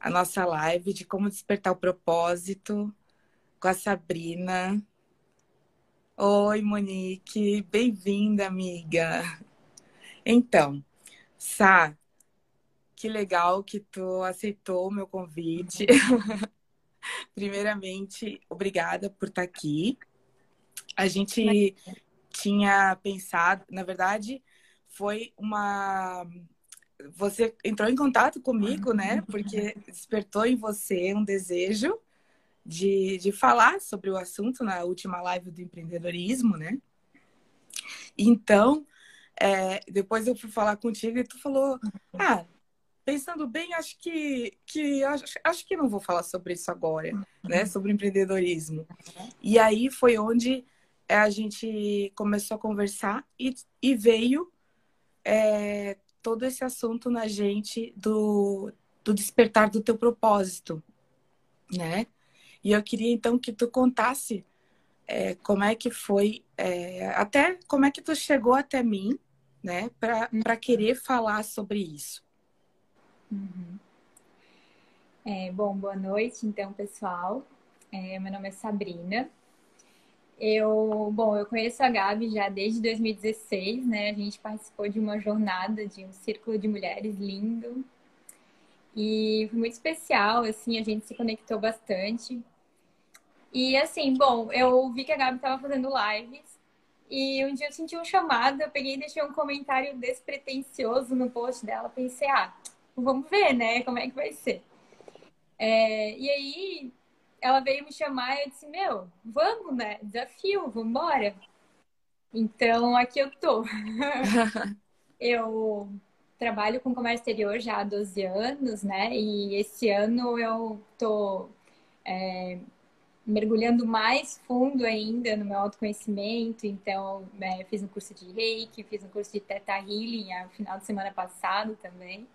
a nossa live de como despertar o propósito com a Sabrina. Oi, Monique, bem-vinda, amiga. Então, Sá, que legal que tu aceitou o meu convite. Primeiramente, obrigada por estar aqui. A gente tinha pensado, na verdade, foi uma. Você entrou em contato comigo, né? Porque despertou em você um desejo de, de falar sobre o assunto na última live do empreendedorismo, né? Então, é, depois eu fui falar contigo e tu falou: Ah, pensando bem, acho que, que acho, acho que não vou falar sobre isso agora, né? Sobre empreendedorismo. E aí foi onde a gente começou a conversar e, e veio é, todo esse assunto na gente do, do despertar do teu propósito, né? E eu queria então que tu contasse é, como é que foi, é, até como é que tu chegou até mim, né, para querer falar sobre isso. Uhum. É, bom, boa noite, então, pessoal. É, meu nome é Sabrina, eu, bom, eu conheço a Gabi já desde 2016, né? A gente participou de uma jornada de um círculo de mulheres lindo. E foi muito especial, assim, a gente se conectou bastante. E assim, bom, eu vi que a Gabi estava fazendo lives e um dia eu senti um chamado, eu peguei e deixei um comentário despretensioso no post dela, pensei, ah, vamos ver, né, como é que vai ser. É, e aí ela veio me chamar e eu disse, meu, vamos, né? Desafio, vamos embora. Então, aqui eu tô. eu trabalho com comércio exterior já há 12 anos, né? E esse ano eu tô é, mergulhando mais fundo ainda no meu autoconhecimento. Então, é, fiz um curso de reiki, fiz um curso de Teta Healing no final de semana passado também.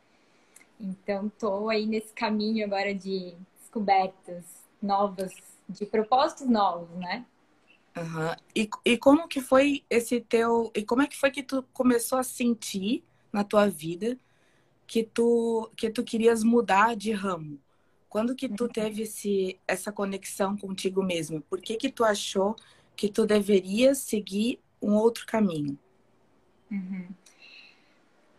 Então, tô aí nesse caminho agora de descobertas novas, de propósitos novos, né? Uhum. E, e como que foi esse teu. E como é que foi que tu começou a sentir na tua vida que tu, que tu querias mudar de ramo? Quando que tu teve esse, essa conexão contigo mesmo? Por que que tu achou que tu deverias seguir um outro caminho? Uhum.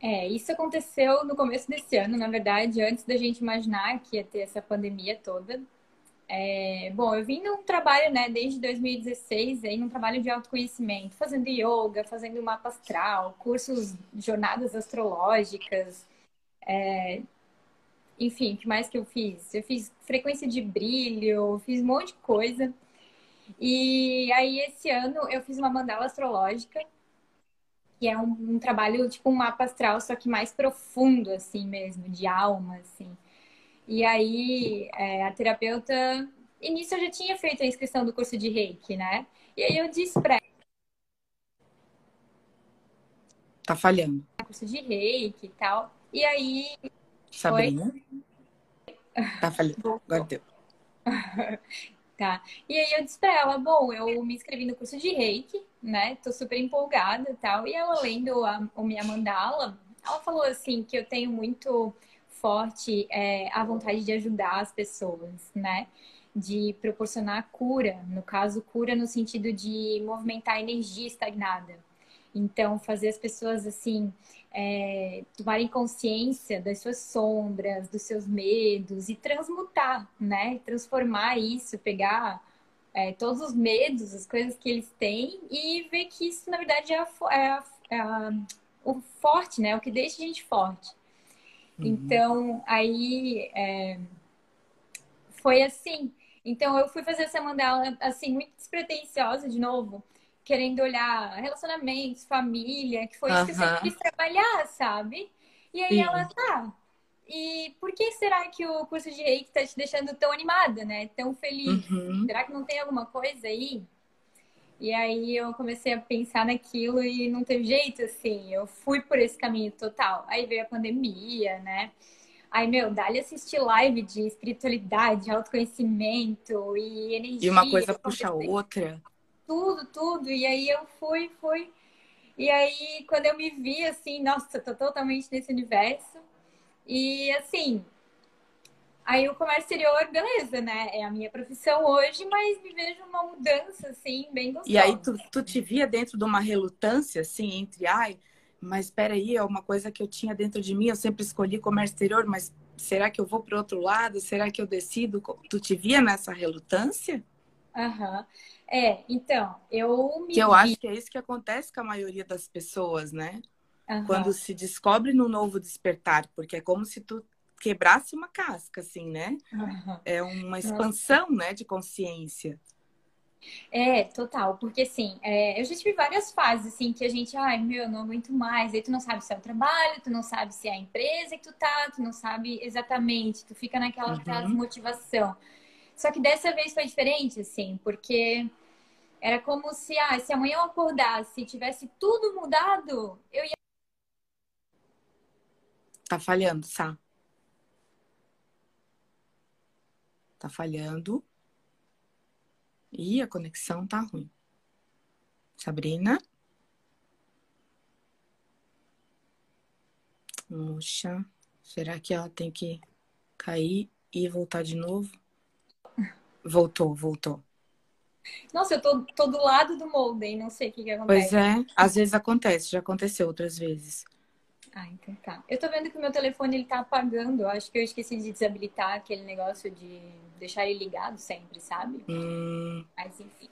É, isso aconteceu no começo desse ano, na verdade, antes da gente imaginar que ia ter essa pandemia toda. É, bom, eu vim num trabalho, né, desde 2016, aí, num trabalho de autoconhecimento, fazendo yoga, fazendo mapa astral, cursos, jornadas astrológicas, é, enfim, o que mais que eu fiz? Eu fiz frequência de brilho, fiz um monte de coisa. E aí, esse ano, eu fiz uma mandala astrológica, que é um, um trabalho, tipo um mapa astral, só que mais profundo, assim mesmo, de alma, assim. E aí, é, a terapeuta, início eu já tinha feito a inscrição do curso de reiki, né? E aí eu disse pra Tá falhando. Curso de reiki e tal. E aí. Sabrina? Oi? Tá falhando. Agora deu. tá. E aí eu disse pra ela, bom, eu me inscrevi no curso de reiki, né? Tô super empolgada e tal. E ela lendo a, a minha mandala, ela falou assim que eu tenho muito forte é, a vontade de ajudar as pessoas, né? De proporcionar cura, no caso, cura no sentido de movimentar a energia estagnada. Então, fazer as pessoas, assim, é, tomarem consciência das suas sombras, dos seus medos e transmutar, né? Transformar isso, pegar é, todos os medos, as coisas que eles têm e ver que isso, na verdade, é, a, é, é a, o forte, né? O que deixa a gente forte. Uhum. Então, aí é, foi assim. Então, eu fui fazer essa mandala, assim, muito despretensiosa, de novo, querendo olhar relacionamentos, família, que foi isso que eu sempre quis trabalhar, sabe? E aí Sim. ela, tá. E por que será que o curso de reiki tá te deixando tão animada, né? Tão feliz? Uhum. Será que não tem alguma coisa aí? E aí eu comecei a pensar naquilo e não teve jeito, assim. Eu fui por esse caminho total. Aí veio a pandemia, né? Aí, meu, dá-lhe assistir live de espiritualidade, autoconhecimento e energia. E uma coisa puxa a outra. Tudo, tudo. E aí eu fui, fui. E aí, quando eu me vi, assim, nossa, tô totalmente nesse universo. E, assim, Aí o comércio exterior, beleza, né? É a minha profissão hoje, mas me vejo uma mudança, assim, bem gostosa. E aí tu, tu te via dentro de uma relutância, assim, entre, ai, mas espera aí, é uma coisa que eu tinha dentro de mim, eu sempre escolhi comércio exterior, mas será que eu vou para outro lado? Será que eu decido? Tu te via nessa relutância? Aham. Uhum. É, então, eu me. Que eu vi... acho que é isso que acontece com a maioria das pessoas, né? Uhum. Quando se descobre no novo despertar, porque é como se tu quebrasse uma casca, assim, né? Uhum. É uma expansão, Nossa. né, de consciência. É, total, porque assim, é, eu já tive várias fases, assim, que a gente, ai, meu, não aguento mais, aí tu não sabe se é o trabalho, tu não sabe se é a empresa que tu tá, tu não sabe exatamente, tu fica naquela uhum. motivação. Só que dessa vez foi diferente, assim, porque era como se, ah, se amanhã eu acordasse e tivesse tudo mudado, eu ia. Tá falhando, Sá. Tá falhando. E a conexão tá ruim. Sabrina? Puxa, será que ela tem que cair e voltar de novo? Voltou, voltou. Nossa, eu tô, tô do lado do molde, não sei o que, que acontece. Pois é, às vezes acontece, já aconteceu outras vezes. Ah, então tá. Eu tô vendo que o meu telefone ele tá apagando. Eu acho que eu esqueci de desabilitar aquele negócio de deixar ele ligado sempre, sabe? Hum... Mas enfim.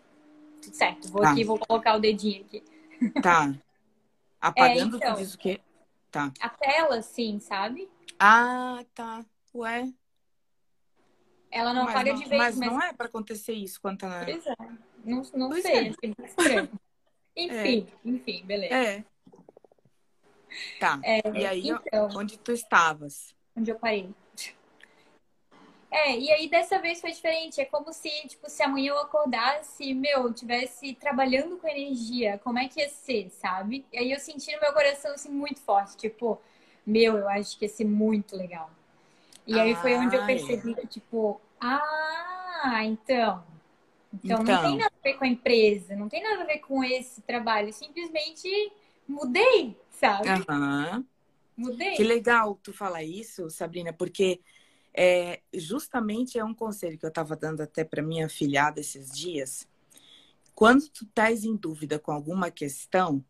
Tudo certo. Vou tá. aqui, vou colocar o dedinho aqui. Tá. Apagando, é, então, tu diz o quê? Tá. A tela, sim, sabe? Ah, tá. Ué. Ela não mas apaga não, de vez, mas, mas... não é para acontecer isso quando tá na... Pois é. Não, não pois sei, é. estranho. enfim, é. enfim, beleza. É. Tá. É, e aí, então, onde tu estavas? Onde eu parei. É, e aí dessa vez foi diferente. É como se, tipo, se amanhã eu acordasse, meu, tivesse trabalhando com energia, como é que ia ser, sabe? E aí eu senti no meu coração, assim, muito forte, tipo, meu, eu acho que ia ser muito legal. E aí foi onde eu percebi que, tipo, ah, então. Então, então não tem nada a ver com a empresa, não tem nada a ver com esse trabalho. Simplesmente mudei, sabe? Uhum. Mudei. Que legal tu falar isso, Sabrina, porque é, justamente é um conselho que eu estava dando até para minha filhada esses dias. Quando tu estás em dúvida com alguma questão,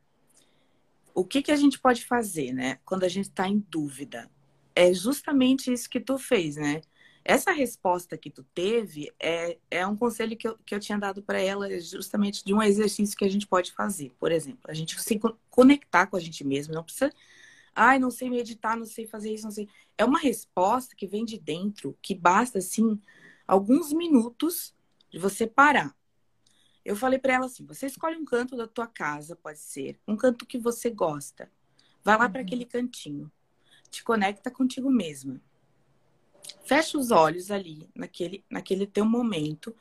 o que, que a gente pode fazer, né? Quando a gente está em dúvida, é justamente isso que tu fez, né? Essa resposta que tu teve é, é um conselho que eu, que eu tinha dado para ela, justamente de um exercício que a gente pode fazer. Por exemplo, a gente se conectar com a gente mesmo, não precisa. Ai, não sei meditar, não sei fazer isso, não sei. É uma resposta que vem de dentro, que basta, assim, alguns minutos de você parar. Eu falei para ela assim: você escolhe um canto da tua casa, pode ser, um canto que você gosta. Vai lá uhum. para aquele cantinho te conecta contigo mesma. Fecha os olhos ali, naquele, naquele teu momento,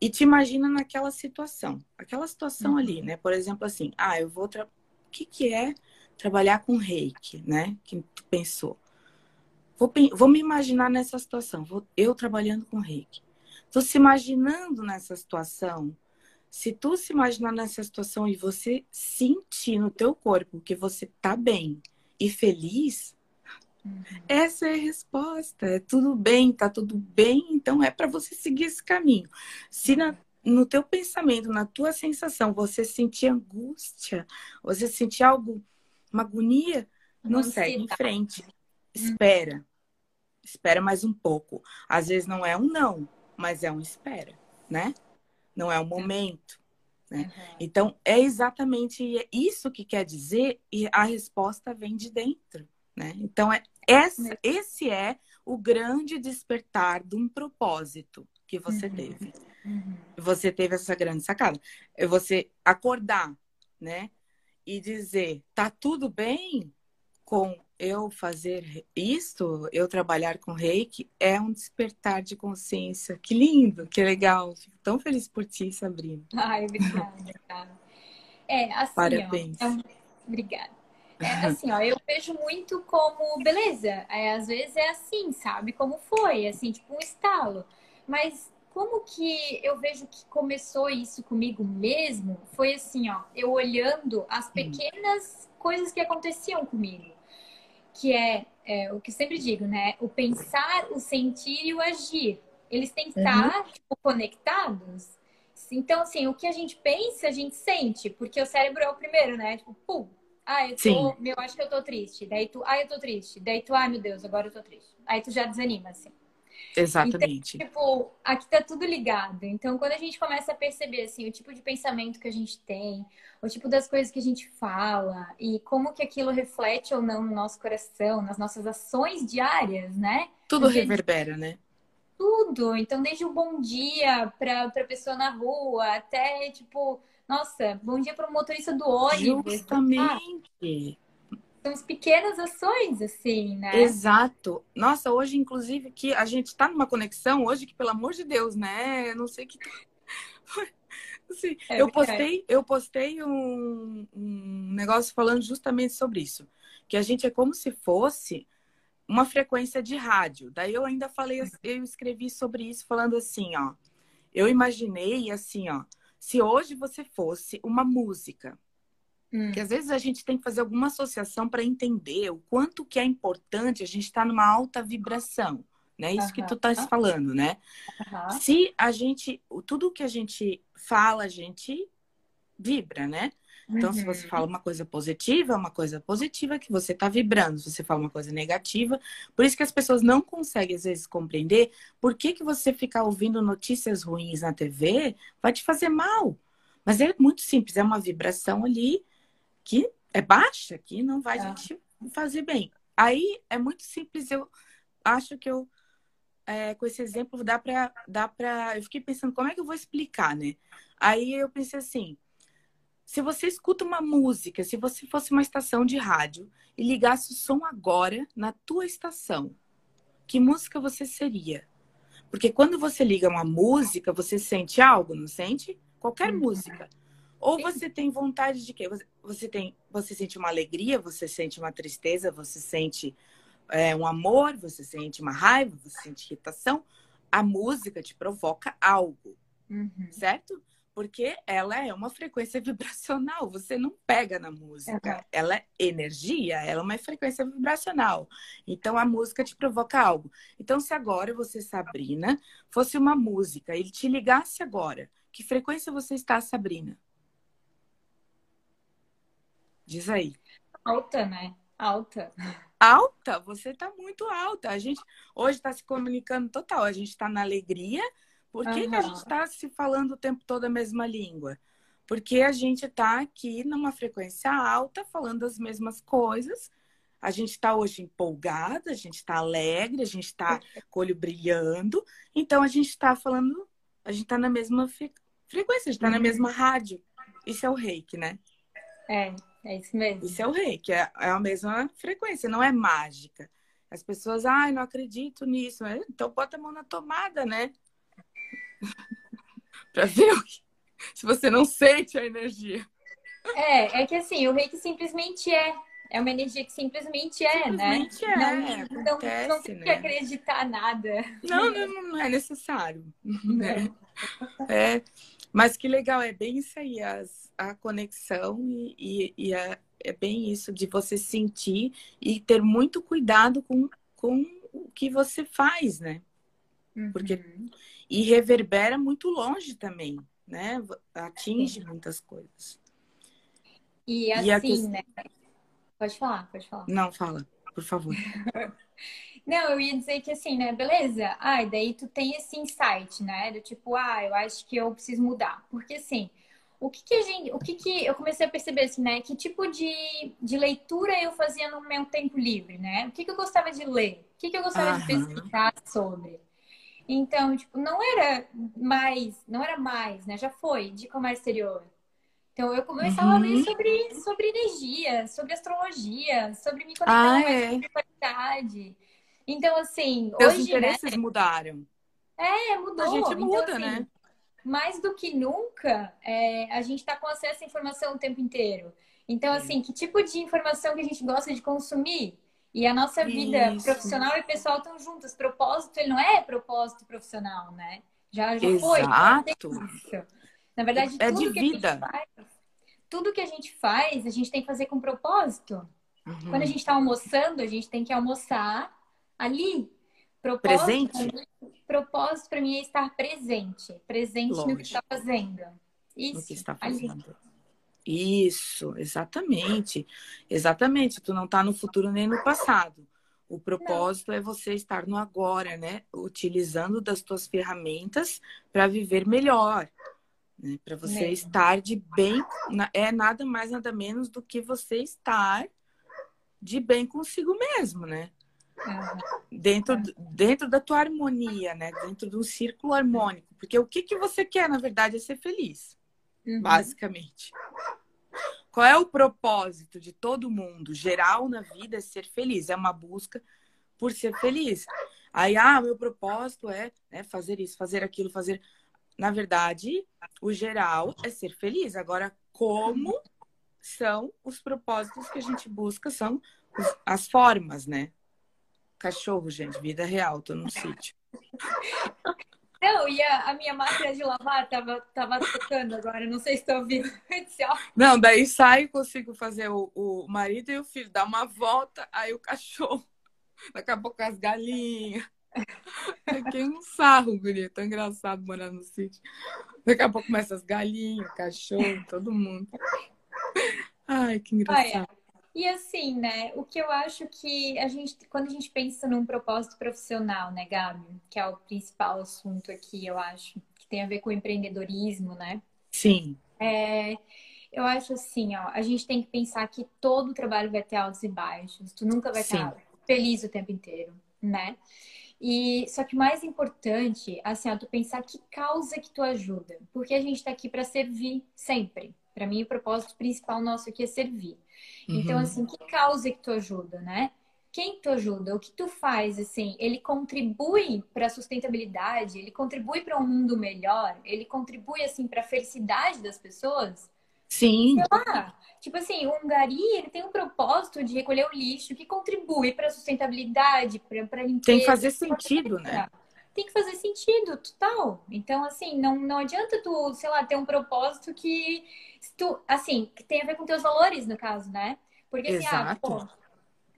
e te imagina naquela situação. Aquela situação uhum. ali, né? Por exemplo, assim, ah, eu vou. Tra... O que, que é trabalhar com reiki, né? Que tu pensou. Vou, vou me imaginar nessa situação, vou, eu trabalhando com reiki. Tô se imaginando nessa situação. Se tu se imaginar nessa situação e você sentir no teu corpo que você tá bem e feliz, Uhum. Essa é a resposta. É tudo bem, tá tudo bem, então é para você seguir esse caminho. Se na, no teu pensamento, na tua sensação, você sentir angústia, você sentir algo, uma agonia, não, não segue em frente. Uhum. Espera. Espera mais um pouco. Às vezes não é um não, mas é um espera, né? Não é um momento. Né? Uhum. Então, é exatamente isso que quer dizer, e a resposta vem de dentro. Né? Então, é, esse, esse é o grande despertar de um propósito que você uhum. teve. Uhum. Você teve essa grande sacada. É você acordar, né? E dizer, tá tudo bem com eu fazer isto, eu trabalhar com reiki, é um despertar de consciência. Que lindo, que legal. Fico tão feliz por ti, Sabrina. Ai, obrigada. É, assim, Parabéns. Ó, é Obrigada. É, assim, ó, eu vejo muito como, beleza, é, às vezes é assim, sabe? Como foi, assim, tipo um estalo. Mas como que eu vejo que começou isso comigo mesmo? Foi assim, ó, eu olhando as hum. pequenas coisas que aconteciam comigo. Que é, é, o que eu sempre digo, né? O pensar, o sentir e o agir. Eles têm que estar uhum. tipo, conectados. Então, assim, o que a gente pensa, a gente sente, porque o cérebro é o primeiro, né? Tipo, pum, ah, eu tô, Sim. eu acho que eu tô triste. Daí tu, ah, eu tô triste. Daí tu, ai meu Deus, agora eu tô triste. Aí tu já desanima, assim. Exatamente. Então, tipo, aqui tá tudo ligado. Então, quando a gente começa a perceber, assim, o tipo de pensamento que a gente tem, o tipo das coisas que a gente fala e como que aquilo reflete ou não no nosso coração, nas nossas ações diárias, né? Tudo reverbera, né? Tudo. Então, desde o bom dia pra, pra pessoa na rua até, tipo, nossa, bom dia para o motorista do ônibus. Justamente. Ah, são as pequenas ações, assim, né? Exato. Nossa, hoje, inclusive, que a gente está numa conexão hoje que, pelo amor de Deus, né? Eu não sei que. Assim, é, eu postei, eu postei um, um negócio falando justamente sobre isso. Que a gente é como se fosse uma frequência de rádio. Daí eu ainda falei, eu escrevi sobre isso falando assim, ó. Eu imaginei assim, ó se hoje você fosse uma música, hum. que às vezes a gente tem que fazer alguma associação para entender o quanto que é importante a gente estar tá numa alta vibração, né? Isso que tu estás falando, né? Se a gente, tudo que a gente fala, a gente vibra, né? Então, uhum. se você uhum. fala uma coisa positiva, é uma coisa positiva que você está vibrando. Se você fala uma coisa negativa, por isso que as pessoas não conseguem, às vezes, compreender por que, que você ficar ouvindo notícias ruins na TV vai te fazer mal. Mas é muito simples, é uma vibração ali que é baixa, que não vai é. te fazer bem. Aí é muito simples, eu acho que eu, é, com esse exemplo, dá para. Dá pra... Eu fiquei pensando, como é que eu vou explicar, né? Aí eu pensei assim se você escuta uma música, se você fosse uma estação de rádio e ligasse o som agora na tua estação, que música você seria? Porque quando você liga uma música, você sente algo, não sente? Qualquer uhum. música. Ou você tem vontade de quê? Você tem, você sente uma alegria, você sente uma tristeza, você sente é, um amor, você sente uma raiva, você sente irritação. A música te provoca algo, uhum. certo? Porque ela é uma frequência vibracional. Você não pega na música. Uhum. Ela é energia, ela é uma frequência vibracional. Então a música te provoca algo. Então, se agora você, Sabrina, fosse uma música, ele te ligasse agora, que frequência você está, Sabrina? Diz aí. Alta, né? Alta. Alta? Você está muito alta. A gente hoje está se comunicando total. A gente está na alegria por que, uhum. que a gente está se falando o tempo todo a mesma língua? Porque a gente está aqui numa frequência alta, falando as mesmas coisas. A gente está hoje empolgada, a gente está alegre, a gente está com o olho brilhando. Então a gente está falando, a gente está na mesma frequência, a gente está uhum. na mesma rádio. Isso é o reiki, né? É, é isso mesmo. Isso é o reiki, é, é a mesma frequência, não é mágica. As pessoas, ai, não acredito nisso. Então bota a mão na tomada, né? para ver se você não sente a energia. É, é que assim, o reiki simplesmente é. É uma energia que simplesmente é, né? simplesmente né? É, não, acontece, não, não tem né? que acreditar nada. Não, não, não é necessário. Né? É, mas que legal, é bem isso aí, as, a conexão e, e, e a, é bem isso de você sentir e ter muito cuidado com, com o que você faz, né? Porque uhum. E reverbera muito longe também, né? Atinge muitas coisas. E assim, e questão... né? Pode falar, pode falar. Não, fala, por favor. Não, eu ia dizer que assim, né? Beleza. Ah, daí tu tem esse insight, né? Do tipo, ah, eu acho que eu preciso mudar. Porque assim, o que que a gente, o que que eu comecei a perceber assim, né? Que tipo de, de leitura eu fazia no meu tempo livre, né? O que que eu gostava de ler? O que que eu gostava Aham. de pesquisar sobre? Então, tipo, não era mais, não era mais, né? Já foi de comércio exterior. Então eu começava uhum. a ler sobre, sobre energia, sobre astrologia, sobre me conectar ah, é. com qualidade. Então, assim, Seus hoje, interesses né? mudaram. É, mudou. A gente então, muda, assim, né? Mais do que nunca, é, a gente está com acesso à informação o tempo inteiro. Então, assim, que tipo de informação que a gente gosta de consumir? E a nossa vida Isso. profissional e pessoal estão juntas. Propósito, ele não é propósito profissional, né? Já, já foi. Na verdade, é tudo de que vida. a gente faz, tudo que a gente faz, a gente tem que fazer com propósito. Uhum. Quando a gente está almoçando, a gente tem que almoçar ali. Propósito, presente? Propósito para mim é estar presente. Presente Lógico. no que está fazendo. Isso. No que está fazendo. Ali. Isso, exatamente. Exatamente. Tu não está no futuro nem no passado. O propósito não. é você estar no agora, né? Utilizando das tuas ferramentas para viver melhor. Né? Para você estar de bem. É nada mais, nada menos do que você estar de bem consigo mesmo, né? Uhum. Dentro, dentro da tua harmonia, né? Dentro de um círculo harmônico. Porque o que, que você quer, na verdade, é ser feliz. Uhum. Basicamente. Qual é o propósito de todo mundo? Geral na vida é ser feliz, é uma busca por ser feliz. Aí, ah, meu propósito é né, fazer isso, fazer aquilo, fazer. Na verdade, o geral é ser feliz. Agora, como são os propósitos que a gente busca, são as formas, né? Cachorro, gente, vida real, tô num sítio. Não, e a, a, minha máquina de lavar tava, tava tocando agora, não sei se estão ouvindo. Não, daí sai consigo fazer o, o marido e o filho, dar uma volta, aí o cachorro. Daqui a pouco as galinhas. Fiquei um sarro, guria. Tão engraçado morar no sítio. Daqui a pouco começa as galinhas, cachorro, todo mundo. Ai, que engraçado. Olha, e assim, né, o que eu acho que a gente, quando a gente pensa num propósito profissional, né, Gabi, que é o principal assunto aqui, eu acho, que tem a ver com empreendedorismo, né? Sim. É, eu acho assim, ó, a gente tem que pensar que todo trabalho vai ter altos e baixos, tu nunca vai Sim. estar feliz o tempo inteiro, né? E só que o mais importante, assim, ó, tu pensar que causa que tu ajuda, porque a gente tá aqui para servir sempre. Para mim, o propósito principal nosso aqui é servir. Então, uhum. Então, assim, que causa que tu ajuda, né? Quem tu ajuda? O que tu faz, assim? Ele contribui para a sustentabilidade? Ele contribui para um mundo melhor? Ele contribui, assim, para a felicidade das pessoas? Sim. Sei lá. Tipo assim, o Hungari, ele tem um propósito de recolher o lixo que contribui para a sustentabilidade, para limpeza. Tem que fazer sentido, né? Tem que fazer sentido, total. Então, assim, não, não adianta tu, sei lá, ter um propósito que tu, assim, que tem a ver com teus valores, no caso, né? Porque assim, ah, pô,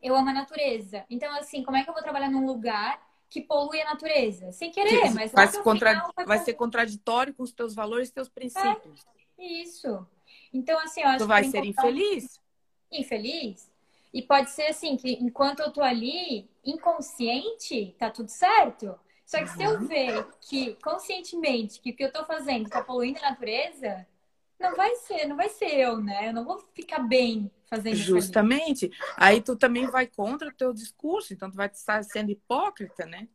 eu amo a natureza. Então, assim, como é que eu vou trabalhar num lugar que polui a natureza? Sem querer, que mas vai, contra... final, vai, vai ser contraditório com os teus valores e teus princípios. É, isso. Então, assim, eu acho tu vai ser infeliz. Infeliz? E pode ser assim, que enquanto eu tô ali, inconsciente, tá tudo certo. Só que uhum. se eu uhum. ver que conscientemente que o que eu tô fazendo tá poluindo a natureza, não vai ser, não vai ser eu, né? Eu não vou ficar bem fazendo Justamente. Aí tu também vai contra o teu discurso, então tu vai estar sendo hipócrita, né?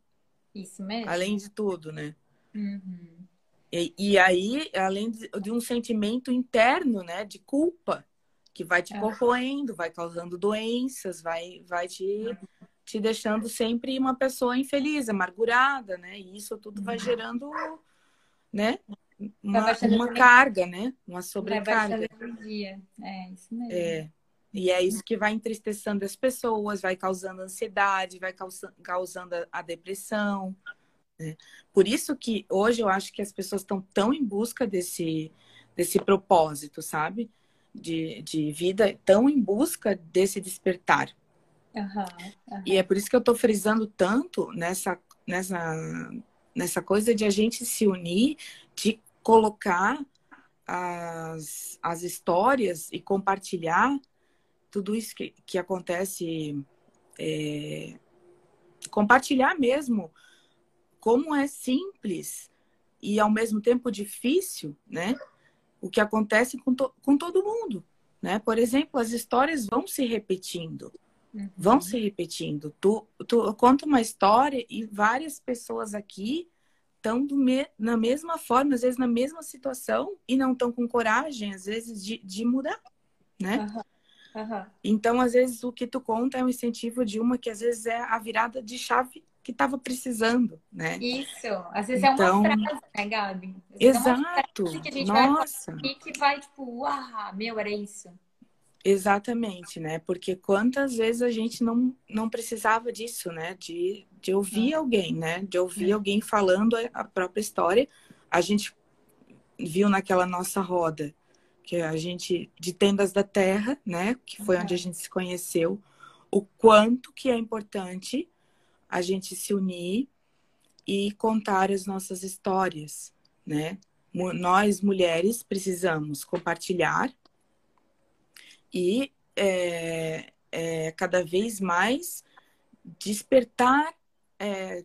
Isso mesmo. Além de tudo, né? Uhum. E, e, aí, além de, de, um sentimento interno, né, de culpa, que vai te é. corroendo, vai causando doenças, vai, vai te, uhum. Te deixando sempre uma pessoa infeliz, amargurada, né? E isso tudo vai gerando, né? uma, uma carga, né? Uma sobrecarga. É, isso mesmo. É. E é isso que vai entristecendo as pessoas, vai causando ansiedade, vai causando a depressão. Né? Por isso que hoje eu acho que as pessoas estão tão em busca desse, desse propósito, sabe? De, de vida, tão em busca desse despertar. Uhum, uhum. E é por isso que eu estou frisando tanto nessa, nessa, nessa coisa de a gente se unir, de colocar as, as histórias e compartilhar tudo isso que, que acontece, é, compartilhar mesmo como é simples e ao mesmo tempo difícil, né? O que acontece com, to, com todo mundo, né? Por exemplo, as histórias vão se repetindo, uhum. vão se repetindo. Tu, tu conta uma história e várias pessoas aqui estão me, na mesma forma, às vezes na mesma situação e não estão com coragem, às vezes, de, de mudar, né? Uhum. Uhum. Então, às vezes, o que tu conta é um incentivo de uma que às vezes é a virada de chave que estava precisando, né? Isso, às vezes então... é uma frase, né, Gabi? Exato. É que a gente Nossa. vai que vai tipo, uau, meu, era isso. Exatamente, né? Porque quantas vezes a gente não, não precisava disso, né? De, de ouvir alguém, né? De ouvir alguém falando a própria história. A gente viu naquela nossa roda, que a gente, de Tendas da Terra, né? Que foi onde a gente se conheceu. o quanto que é importante a gente se unir e contar as nossas histórias, né? Nós, mulheres, precisamos compartilhar e é, é, cada vez mais despertar, é,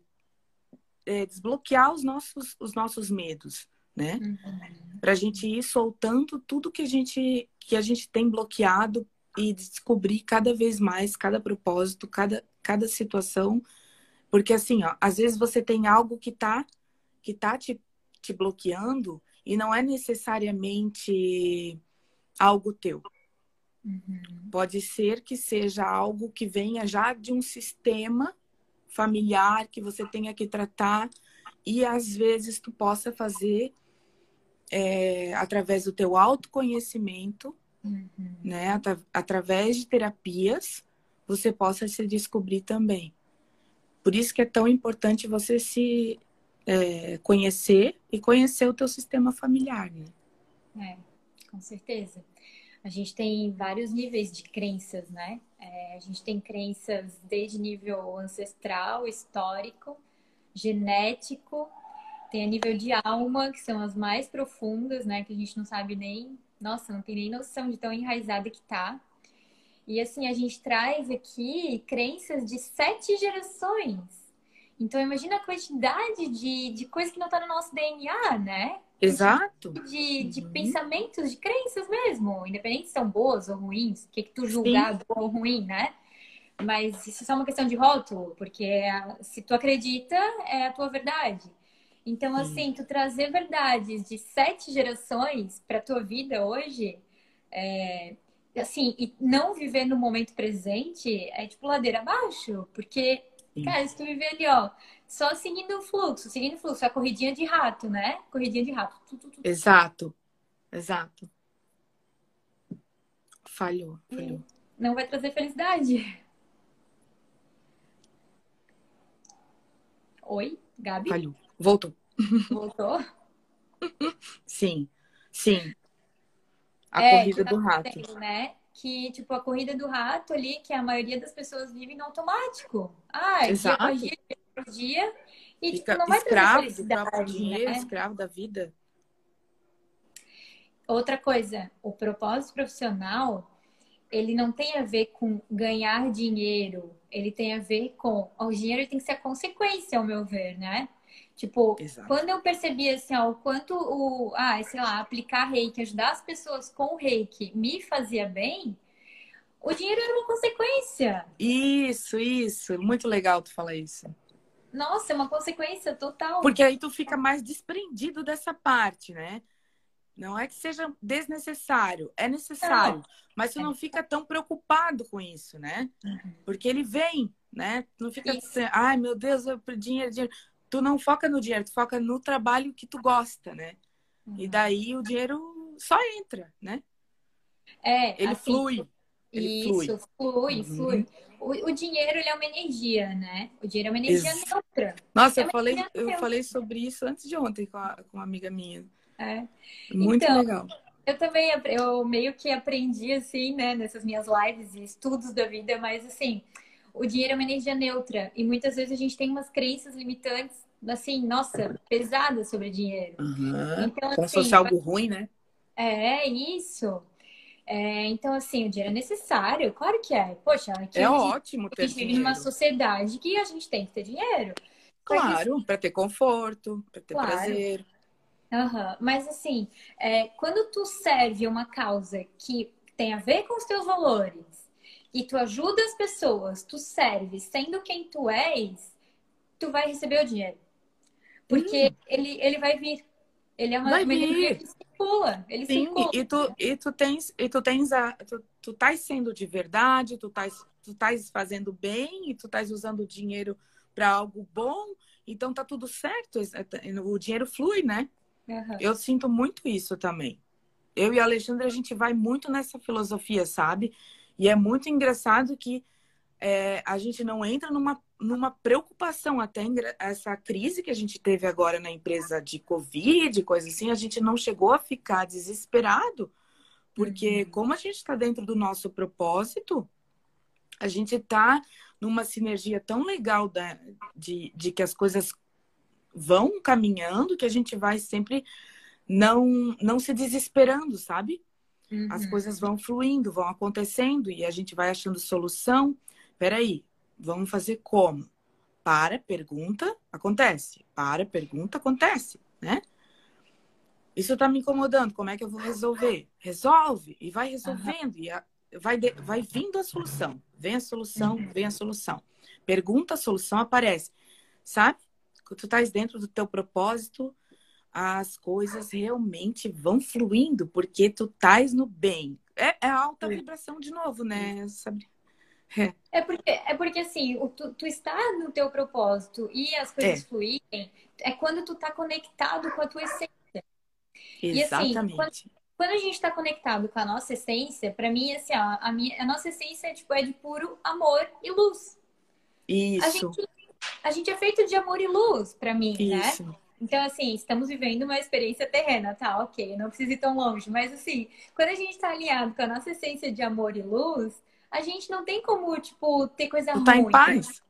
é desbloquear os nossos, os nossos medos, né? Uhum. Para a gente ir soltando tudo que a gente que a gente tem bloqueado e descobrir cada vez mais cada propósito, cada, cada situação, porque assim, ó, às vezes você tem algo que tá que tá te, te bloqueando e não é necessariamente algo teu. Uhum. Pode ser que seja algo que venha já de um sistema familiar que você tenha que tratar e às vezes tu possa fazer é, através do teu autoconhecimento, uhum. né, At através de terapias, você possa se descobrir também. Por isso que é tão importante você se é, conhecer e conhecer o teu sistema familiar, né? É, com certeza. A gente tem vários níveis de crenças, né? É, a gente tem crenças desde nível ancestral, histórico, genético, tem a nível de alma, que são as mais profundas, né? Que a gente não sabe nem, nossa, não tem nem noção de tão enraizada que tá. E assim, a gente traz aqui crenças de sete gerações. Então, imagina a quantidade de, de coisa que não tá no nosso DNA, né? Exato. De, de uhum. pensamentos, de crenças mesmo, independente se são boas ou ruins, o que, que tu julgar bom ou ruim, né? Mas isso é só uma questão de rótulo, porque se tu acredita, é a tua verdade. Então, assim, tu trazer verdades de sete gerações para tua vida hoje, é, assim, e não viver no momento presente é tipo ladeira abaixo, porque, Sim. cara, se tu viver ali, ó, só seguindo o fluxo, seguindo o fluxo, a corridinha de rato, né? Corridinha de rato. Tu, tu, tu, exato, exato. Falhou, falhou. Não vai trazer felicidade. Oi, Gabi? Falhou. Voltou. Voltou? sim, sim. A é, corrida do rato. Tem, né? Que, tipo, a corrida do rato ali, que a maioria das pessoas vive no automático. Ah, Exato. dia após dia, dia após dia. E, tipo, Fica tipo, não vai escravo do próprio dinheiro, né? escravo da vida. Outra coisa, o propósito profissional, ele não tem a ver com ganhar dinheiro. Ele tem a ver com... O dinheiro tem que ser a consequência, ao meu ver, né? Tipo, Exato. quando eu percebi assim, ó, o quanto o, ah, sei lá, aplicar reiki, ajudar as pessoas com o reiki me fazia bem, o dinheiro era uma consequência. Isso, isso. Muito legal tu falar isso. Nossa, é uma consequência total. Porque aí tu fica mais desprendido dessa parte, né? Não é que seja desnecessário, é necessário. Não. Mas tu não fica tão preocupado com isso, né? Uhum. Porque ele vem, né? Tu não fica assim, ai meu Deus, eu dinheiro, dinheiro tu não foca no dinheiro, tu foca no trabalho que tu gosta, né? Uhum. E daí o dinheiro só entra, né? É, ele assim, flui. Ele isso, flui, flui. Uhum. O, o, dinheiro ele é uma energia, né? O dinheiro é uma energia Ex neutra. Nossa, é eu falei, eu falei sobre isso antes de ontem com, a, com uma amiga minha. É. Muito então, legal. Eu também, eu meio que aprendi assim, né, nessas minhas lives e estudos da vida, mas assim, o dinheiro é uma energia neutra e muitas vezes a gente tem umas crenças limitantes, assim, nossa, pesadas sobre dinheiro. Uhum. Então, Como assim, se fosse algo ruim, né? É, isso. É, então, assim, o dinheiro é necessário, claro que é. Poxa, aqui é ótimo ter a gente vive numa sociedade que a gente tem que ter dinheiro. Claro, para ter conforto, para ter claro. prazer. Uhum. Mas assim, é, quando tu serve uma causa que tem a ver com os teus valores, e tu ajuda as pessoas, tu serve sendo quem tu és, tu vai receber o dinheiro. Porque hum. ele, ele vai vir. Ele é uma, vai vir. que circula. Ele Sim, circula. E tu, e tu tens, e tu tens a. Tu, tu estás sendo de verdade, tu estás tu estás fazendo bem e tu estás usando o dinheiro para algo bom, então tá tudo certo. O dinheiro flui, né? Uhum. Eu sinto muito isso também. Eu e a Alexandra, a gente vai muito nessa filosofia, sabe? E é muito engraçado que é, a gente não entra numa, numa preocupação até essa crise que a gente teve agora na empresa de Covid, coisa assim, a gente não chegou a ficar desesperado, porque uhum. como a gente está dentro do nosso propósito, a gente tá numa sinergia tão legal da, de, de que as coisas vão caminhando que a gente vai sempre não, não se desesperando, sabe? Uhum. As coisas vão fluindo, vão acontecendo e a gente vai achando solução. Peraí, vamos fazer como? Para, pergunta, acontece. Para, pergunta, acontece, né? Isso tá me incomodando, como é que eu vou resolver? Resolve e vai resolvendo e a, vai, de, vai vindo a solução. Vem a solução, vem a solução. Pergunta, a solução aparece. Sabe? Quando tu estás dentro do teu propósito, as coisas realmente vão fluindo, porque tu estás no bem. É, é alta vibração de novo, né? Sabe? É. porque, é porque assim, tu, tu está no teu propósito e as coisas é. fluírem, é quando tu tá conectado com a tua essência. Exatamente. E, assim, quando, quando a gente está conectado com a nossa essência, para mim, assim, ó, a, minha, a nossa essência é, tipo, é de puro amor e luz. Isso. A gente, a gente é feito de amor e luz, para mim, né? Isso. né? Então, assim, estamos vivendo uma experiência terrena, tá? Ok, não precisa ir tão longe. Mas, assim, quando a gente está alinhado com a nossa essência de amor e luz, a gente não tem como, tipo, ter coisa tu ruim. Tá em paz?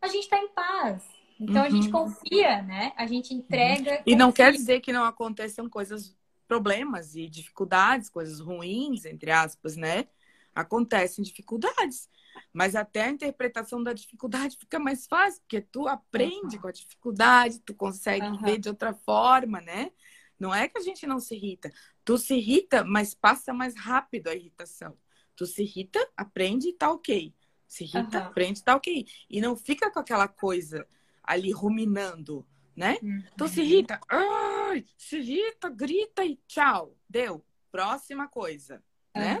A gente tá em paz. Então, uhum. a gente uhum. confia, né? A gente entrega. Uhum. E não quer dizer que não aconteçam coisas, problemas e dificuldades, coisas ruins, entre aspas, né? Acontecem dificuldades. Mas até a interpretação da dificuldade fica mais fácil, porque tu aprende uhum. com a dificuldade, tu consegue uhum. ver de outra forma, né? Não é que a gente não se irrita. Tu se irrita, mas passa mais rápido a irritação. Tu se irrita, aprende e tá ok. Se irrita, uhum. aprende e tá ok. E não fica com aquela coisa ali ruminando, né? Uhum. Tu se irrita, ai, se irrita, grita e tchau. Deu. Próxima coisa, né?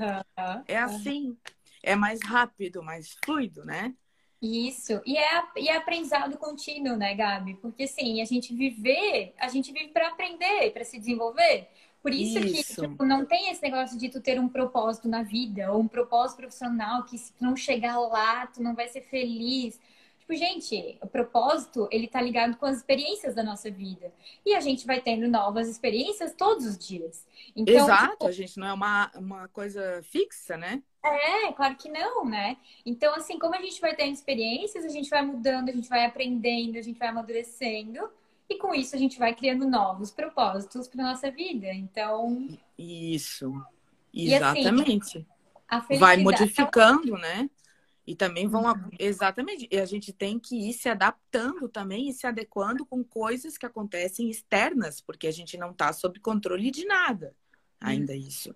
É assim é mais rápido, mais fluido, né? Isso. E é, e é aprendizado contínuo, né, Gabi? Porque, assim, a gente viver, a gente vive para aprender, para se desenvolver. Por isso, isso. que tipo, não tem esse negócio de tu ter um propósito na vida, ou um propósito profissional, que se tu não chegar lá, tu não vai ser feliz. Tipo, gente, o propósito, ele tá ligado com as experiências da nossa vida. E a gente vai tendo novas experiências todos os dias. Então, Exato, tipo... a gente não é uma, uma coisa fixa, né? É, claro que não, né? Então, assim, como a gente vai tendo experiências, a gente vai mudando, a gente vai aprendendo, a gente vai amadurecendo. E com isso a gente vai criando novos propósitos para nossa vida. Então. Isso. Exatamente. E, assim, vai modificando, né? E também vão. Uhum. Exatamente. E a gente tem que ir se adaptando também e se adequando com coisas que acontecem externas, porque a gente não está sob controle de nada. Ainda uhum. isso.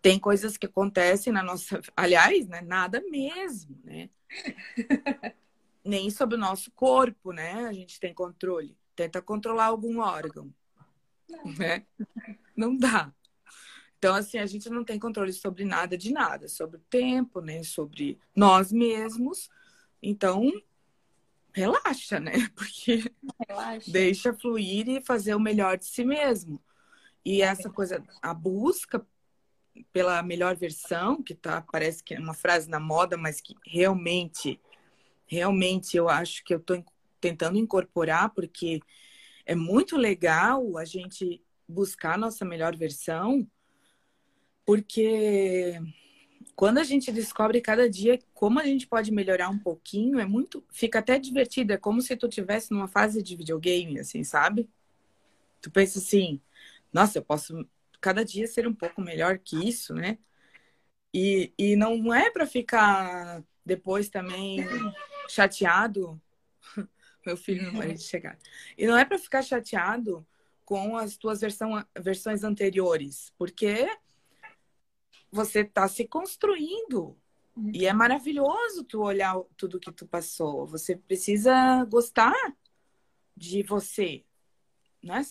Tem coisas que acontecem na nossa. Aliás, né? nada mesmo, né? Nem sobre o nosso corpo, né? A gente tem controle. Tenta controlar algum órgão. Não. Né? Não dá. Então, assim, a gente não tem controle sobre nada de nada, sobre o tempo, né? Sobre nós mesmos. Então, relaxa, né? Porque relaxa. deixa fluir e fazer o melhor de si mesmo. E essa coisa, a busca pela melhor versão, que tá, parece que é uma frase na moda, mas que realmente, realmente eu acho que eu estou tentando incorporar, porque é muito legal a gente buscar a nossa melhor versão, porque quando a gente descobre cada dia como a gente pode melhorar um pouquinho, é muito, fica até divertido, é como se tu tivesse numa fase de videogame, assim, sabe? Tu pensa assim, nossa, eu posso cada dia ser um pouco melhor que isso, né? E, e não é para ficar depois também chateado. Meu filho não vai chegar. E não é para ficar chateado com as tuas versão, versões anteriores, porque você está se construindo. E é maravilhoso tu olhar tudo que tu passou. Você precisa gostar de você.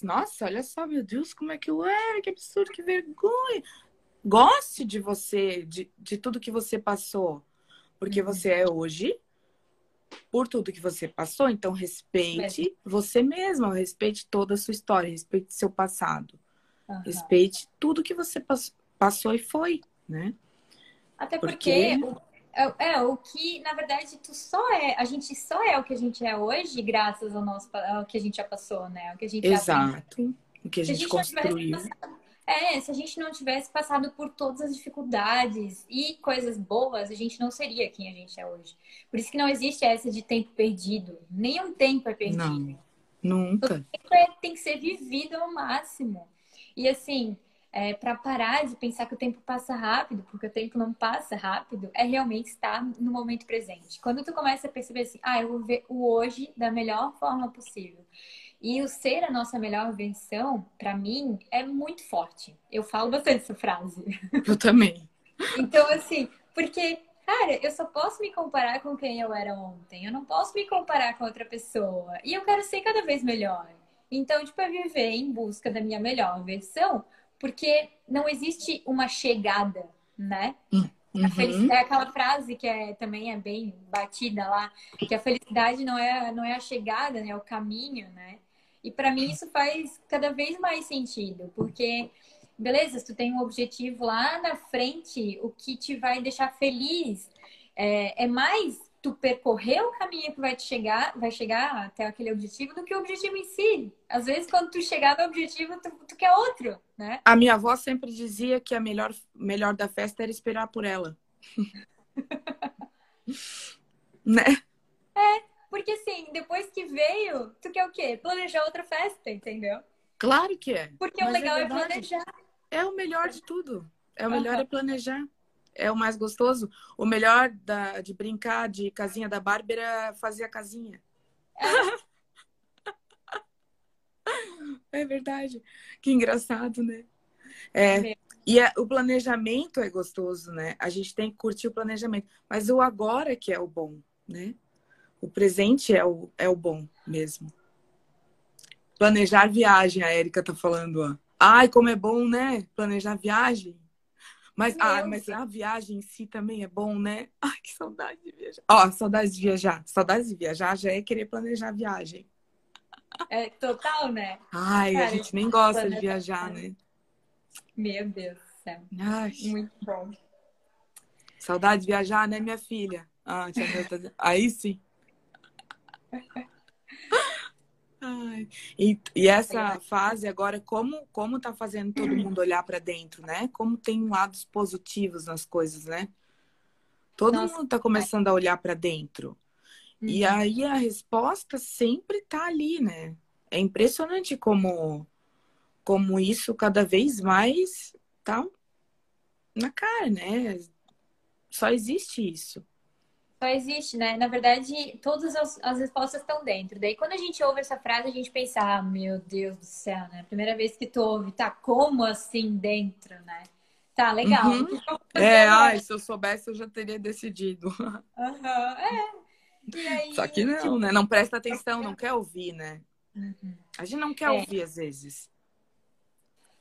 Nossa, olha só, meu Deus, como é que eu era, que absurdo, que vergonha. Goste de você, de, de tudo que você passou. Porque uhum. você é hoje, por tudo que você passou, então respeite é. você mesma, respeite toda a sua história, respeite seu passado. Uhum. Respeite tudo que você passou e foi né? Até porque, porque... É, é, o que, na verdade, tu só é, a gente só é o que a gente é hoje, graças ao nosso ao que a gente já passou, né? O que a gente Exato. O que a gente, a gente construiu. É, se a gente não tivesse passado por todas as dificuldades e coisas boas, a gente não seria quem a gente é hoje. Por isso que não existe essa de tempo perdido. Nenhum tempo é perdido. Não, nunca. O tempo é, tem que ser vivido ao máximo. E assim, é, para parar de pensar que o tempo passa rápido, porque o tempo não passa rápido, é realmente estar no momento presente. Quando tu começa a perceber assim, ah, eu vou ver o hoje da melhor forma possível. E o ser a nossa melhor versão, para mim, é muito forte. Eu falo bastante essa frase. Eu também. então, assim, porque, cara, eu só posso me comparar com quem eu era ontem. Eu não posso me comparar com outra pessoa. E eu quero ser cada vez melhor. Então, tipo, é viver em busca da minha melhor versão, porque não existe uma chegada, né? Uhum. É aquela frase que é, também é bem batida lá, que a felicidade não é, não é a chegada, né? É o caminho, né? E para mim isso faz cada vez mais sentido, porque beleza, se tu tem um objetivo lá na frente, o que te vai deixar feliz é, é mais tu percorrer o caminho que vai te chegar, vai chegar até aquele objetivo do que o objetivo em si. Às vezes, quando tu chegar no objetivo, tu, tu quer outro, né? A minha avó sempre dizia que a melhor, melhor da festa era esperar por ela. né? É, porque assim, depois que veio, tu quer o quê? Planejar outra festa, entendeu? Claro que é. Porque o legal é, é, planejar. É o melhor de tudo. É o melhor uhum. é planejar. É o mais gostoso. O melhor da, de brincar de casinha da Bárbara era fazer a casinha. É. é verdade. Que engraçado, né? É. é. E é, o planejamento é gostoso, né? A gente tem que curtir o planejamento. Mas o agora que é o bom, né? O presente é o, é o bom mesmo. Planejar viagem, a Érica tá falando, ó. Ai, como é bom, né? Planejar viagem. Mas, ah, mas a viagem em si também é bom, né? Ai, que saudade de viajar. Ó, saudade de viajar. Saudade de viajar já é querer planejar a viagem. É total, né? Ai, Cara, a gente nem gosta de viajar, né? Meu Deus do céu. Ai. Muito bom. Saudade de viajar, né, minha filha? Ah, Aí sim. Ai, e, e, essa fase agora, como, como tá fazendo todo mundo olhar para dentro, né? Como tem lados positivos nas coisas, né? Todo Nossa, mundo tá começando a olhar para dentro. Uhum. E aí a resposta sempre tá ali, né? É impressionante como, como isso cada vez mais tá na cara, né? Só existe isso só existe, né? Na verdade, todas as, as, respostas estão dentro. Daí, quando a gente ouve essa frase, a gente pensa, ah, meu Deus do céu, né? Primeira vez que tu ouve, tá como assim dentro, né? Tá, legal. Uhum. É, ai, se eu soubesse, eu já teria decidido. Uhum, é. Aí, Só que não, tipo... né? Não presta atenção, não quer ouvir, né? Uhum. A gente não quer é. ouvir às vezes.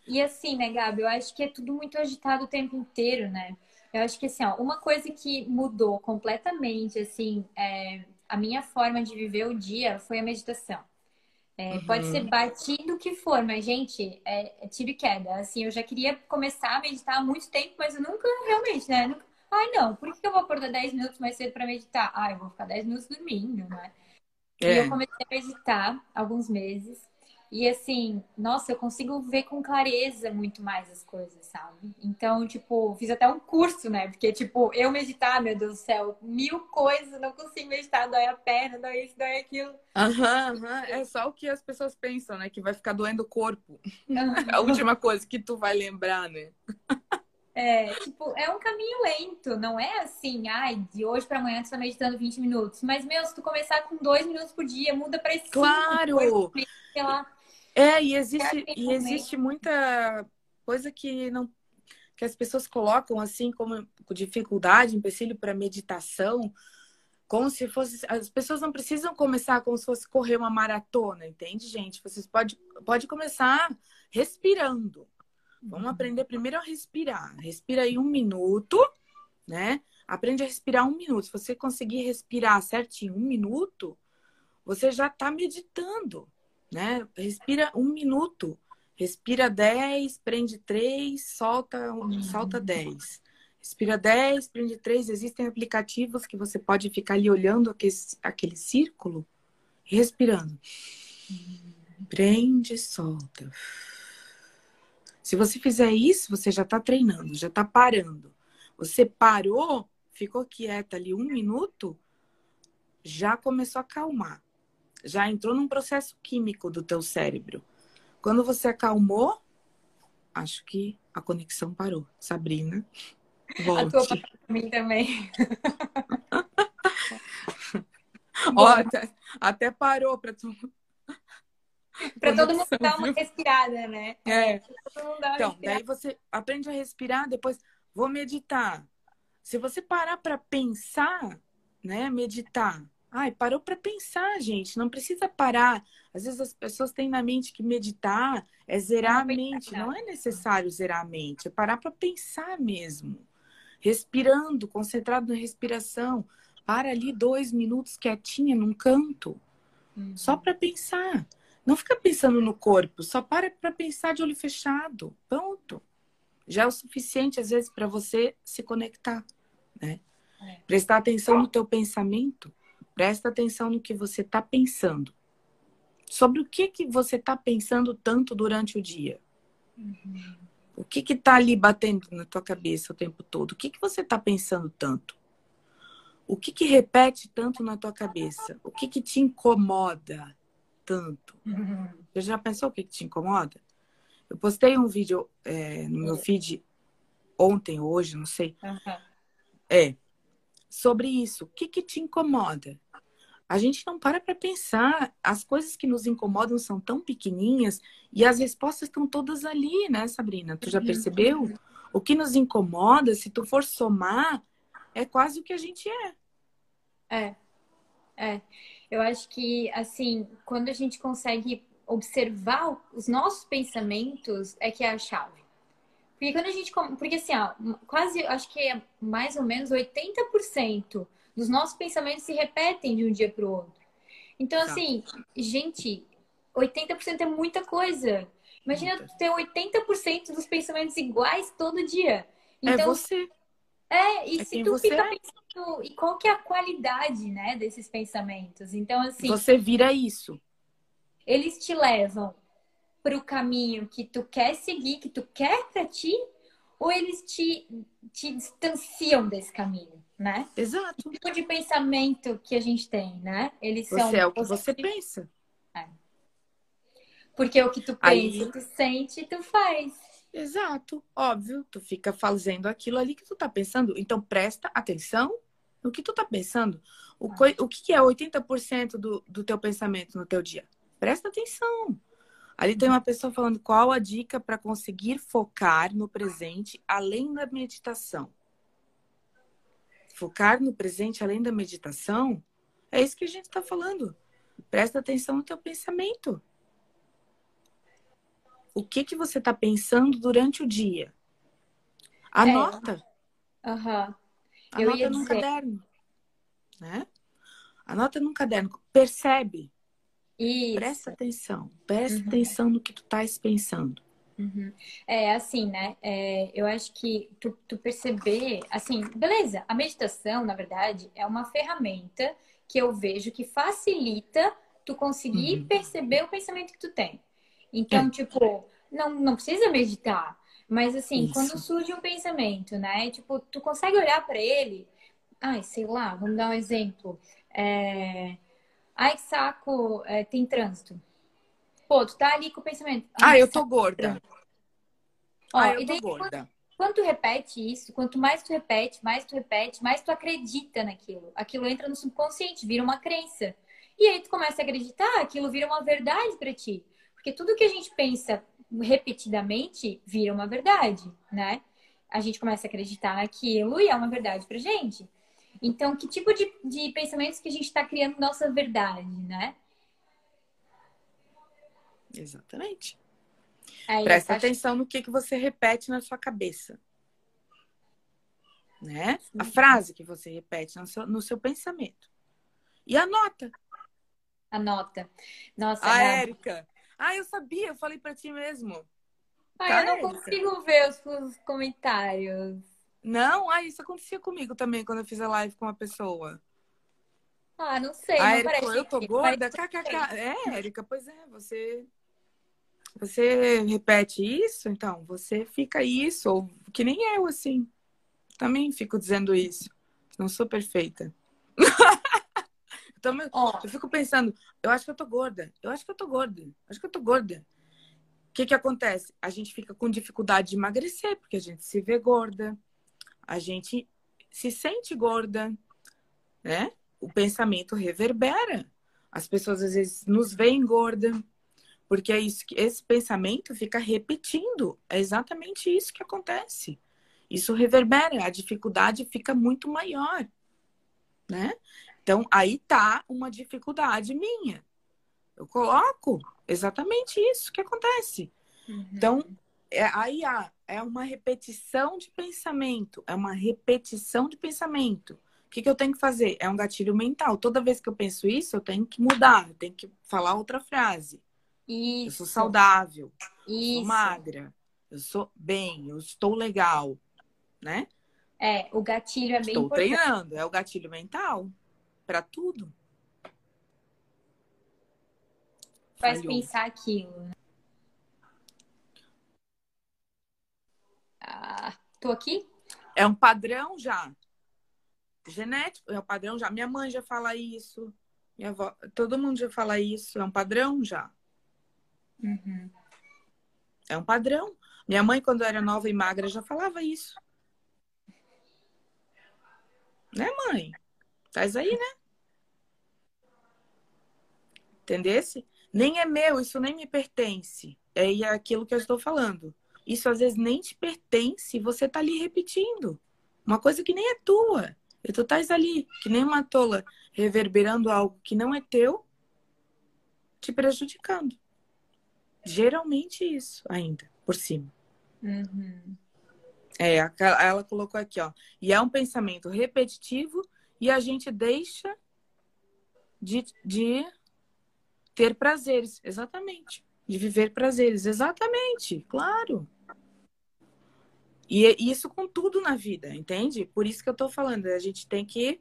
E assim, né, Gabi? Eu acho que é tudo muito agitado o tempo inteiro, né? Eu acho que assim, ó, uma coisa que mudou completamente, assim, é, a minha forma de viver o dia foi a meditação. É, uhum. Pode ser batido o que for, mas, gente, é, é tiro e queda. Assim, eu já queria começar a meditar há muito tempo, mas eu nunca realmente, né? Nunca... Ai, não, por que eu vou acordar 10 minutos mais cedo para meditar? Ah, eu vou ficar 10 minutos dormindo, né? É. E eu comecei a meditar alguns meses. E assim, nossa, eu consigo ver com clareza muito mais as coisas, sabe? Então, tipo, fiz até um curso, né? Porque, tipo, eu meditar, meu Deus do céu, mil coisas, não consigo meditar, dói a perna, dói isso, dói aquilo. Aham, uhum, é só o que as pessoas pensam, né? Que vai ficar doendo o corpo. Uhum. a última coisa que tu vai lembrar, né? É, tipo, é um caminho lento, não é assim, ai, de hoje para amanhã tu tá meditando 20 minutos. Mas, meu, se tu começar com dois minutos por dia, muda pra cinco. Claro! Depois, sei lá. É, e existe, e existe muita coisa que não que as pessoas colocam assim como dificuldade, empecilho para meditação, como se fosse. As pessoas não precisam começar como se fosse correr uma maratona, entende, gente? Vocês pode, pode começar respirando. Vamos uhum. aprender primeiro a respirar. Respira aí um minuto, né? Aprende a respirar um minuto. Se você conseguir respirar certinho um minuto, você já está meditando né? Respira um minuto. Respira 10, prende 3, solta, solta 10. Respira 10, prende 3. Existem aplicativos que você pode ficar ali olhando aquele, aquele círculo respirando. Prende, solta. Se você fizer isso, você já está treinando, já está parando. Você parou, ficou quieta ali um minuto, já começou a acalmar. Já entrou num processo químico do teu cérebro. Quando você acalmou, acho que a conexão parou. Sabrina, volte. A tua para mim também. Ó, até, até parou para tu. Para todo mundo dar uma respirada, né? É. então, daí você aprende a respirar, depois vou meditar. Se você parar para pensar, né, meditar. Ai, parou para pensar, gente. Não precisa parar. Às vezes as pessoas têm na mente que meditar é zerar a mente. Não é necessário zerar a mente, é parar para pensar mesmo. Respirando, concentrado na respiração. Para ali dois minutos quietinha num canto, uhum. só para pensar. Não fica pensando no corpo, só para para pensar de olho fechado. Pronto. Já é o suficiente, às vezes, para você se conectar. Né? É. Prestar atenção no teu pensamento. Presta atenção no que você está pensando. Sobre o que, que você está pensando tanto durante o dia. Uhum. O que está ali batendo na tua cabeça o tempo todo? O que, que você está pensando tanto? O que, que repete tanto na tua cabeça? O que, que te incomoda tanto? Uhum. Você já pensou o que, que te incomoda? Eu postei um vídeo é, no meu feed ontem, hoje, não sei. Uhum. É, sobre isso. O que, que te incomoda? A gente não para para pensar. As coisas que nos incomodam são tão pequenininhas e as respostas estão todas ali, né, Sabrina? Tu já uhum. percebeu? O que nos incomoda, se tu for somar, é quase o que a gente é. É. É. Eu acho que, assim, quando a gente consegue observar os nossos pensamentos, é que é a chave. Porque quando a gente. Porque, assim, ó, quase, acho que é mais ou menos 80% dos nossos pensamentos se repetem de um dia para o outro. Então, tá. assim, gente, 80% é muita coisa. Imagina Muita. ter 80% dos pensamentos iguais todo dia. É então, é você. É, e é se tu fica é. pensando, e qual que é a qualidade, né, desses pensamentos? Então, assim. Você vira isso. Eles te levam para o caminho que tu quer seguir, que tu quer para ti, ou eles te, te distanciam desse caminho, né? Exato. O tipo de pensamento que a gente tem, né? Eles você são. é o que você pensa. É. Porque o que tu pensa, Aí... tu sente, tu faz. Exato, óbvio. Tu fica fazendo aquilo ali que tu tá pensando. Então presta atenção no que tu tá pensando. O, co... o que é 80% do, do teu pensamento no teu dia? Presta atenção. Ali tem uma pessoa falando qual a dica para conseguir focar no presente além da meditação. Focar no presente além da meditação é isso que a gente está falando. Presta atenção no teu pensamento. O que que você está pensando durante o dia? Anota. É. Uhum. Anota num dizer... caderno. Né? Anota num caderno. Percebe. Isso. Presta atenção. Presta uhum. atenção no que tu estás pensando. Uhum. É assim, né? É, eu acho que tu, tu perceber, assim, beleza, a meditação, na verdade, é uma ferramenta que eu vejo que facilita tu conseguir uhum. perceber o pensamento que tu tem. Então, é. tipo, não, não precisa meditar. Mas assim, Isso. quando surge um pensamento, né? Tipo, tu consegue olhar para ele. Ai, sei lá, vamos dar um exemplo. É... Ai, que saco, é, tem trânsito. Pô, tu tá ali com o pensamento. ah, eu tô gorda. Ó, ah, eu tô daí, gorda. Quando, quando tu repete isso, quanto mais tu repete, mais tu repete, mais tu acredita naquilo. Aquilo entra no subconsciente, vira uma crença. E aí tu começa a acreditar, aquilo vira uma verdade para ti. Porque tudo que a gente pensa repetidamente vira uma verdade, né? A gente começa a acreditar naquilo e é uma verdade pra gente. Então, que tipo de, de pensamentos que a gente está criando nossa verdade, né? Exatamente. Aí, Presta atenção no que, que você repete na sua cabeça. Né? A frase que você repete no seu, no seu pensamento. E anota. Anota. Nossa, a Érica, ah, eu sabia, eu falei para ti mesmo. Ah, tá, eu não Érica? consigo ver os, os, comentários. Não, ah, isso acontecia comigo também quando eu fiz a live com uma pessoa. Ah, não sei. Ah, não Érica, eu tô gorda? KKK. É, Érica, pois é, você. você repete isso, então você fica isso, ou que nem eu, assim. Também fico dizendo isso. Não sou perfeita. então, oh. eu fico pensando, eu acho que eu tô gorda, eu acho que eu tô gorda, acho que eu tô gorda. O que que acontece? A gente fica com dificuldade de emagrecer, porque a gente se vê gorda, a gente se sente gorda, né? O pensamento reverbera. As pessoas às vezes nos veem gorda, porque é isso que esse pensamento fica repetindo. É exatamente isso que acontece. Isso reverbera, a dificuldade fica muito maior, né? Então aí tá uma dificuldade minha. Eu coloco exatamente isso que acontece. Uhum. Então é, aí há, é uma repetição de pensamento, é uma repetição de pensamento. O que, que eu tenho que fazer? É um gatilho mental. Toda vez que eu penso isso, eu tenho que mudar, eu tenho que falar outra frase. Isso. Eu sou saudável. Isso. Eu sou magra. Eu sou bem. Eu estou legal. Né? É, o gatilho é bem Estou importante. treinando. É o gatilho mental. Para tudo. Faz Falhou. pensar aquilo. Né? Tô aqui? É um padrão já. Genético, é um padrão já. Minha mãe já fala isso. Minha avó, todo mundo já fala isso. É um padrão já. Uhum. É um padrão. Minha mãe, quando era nova e magra, já falava isso. Né, mãe? Faz aí, né? Entendesse? Nem é meu, isso nem me pertence. É aquilo que eu estou falando. Isso às vezes nem te pertence, você tá ali repetindo. Uma coisa que nem é tua. E tu estás ali, que nem uma tola, reverberando algo que não é teu, te prejudicando. Geralmente isso ainda, por cima. Uhum. É, ela colocou aqui, ó. E é um pensamento repetitivo e a gente deixa de, de ter prazeres. Exatamente. De viver prazeres. Exatamente. Claro. E é isso com tudo na vida, entende? Por isso que eu tô falando. A gente tem que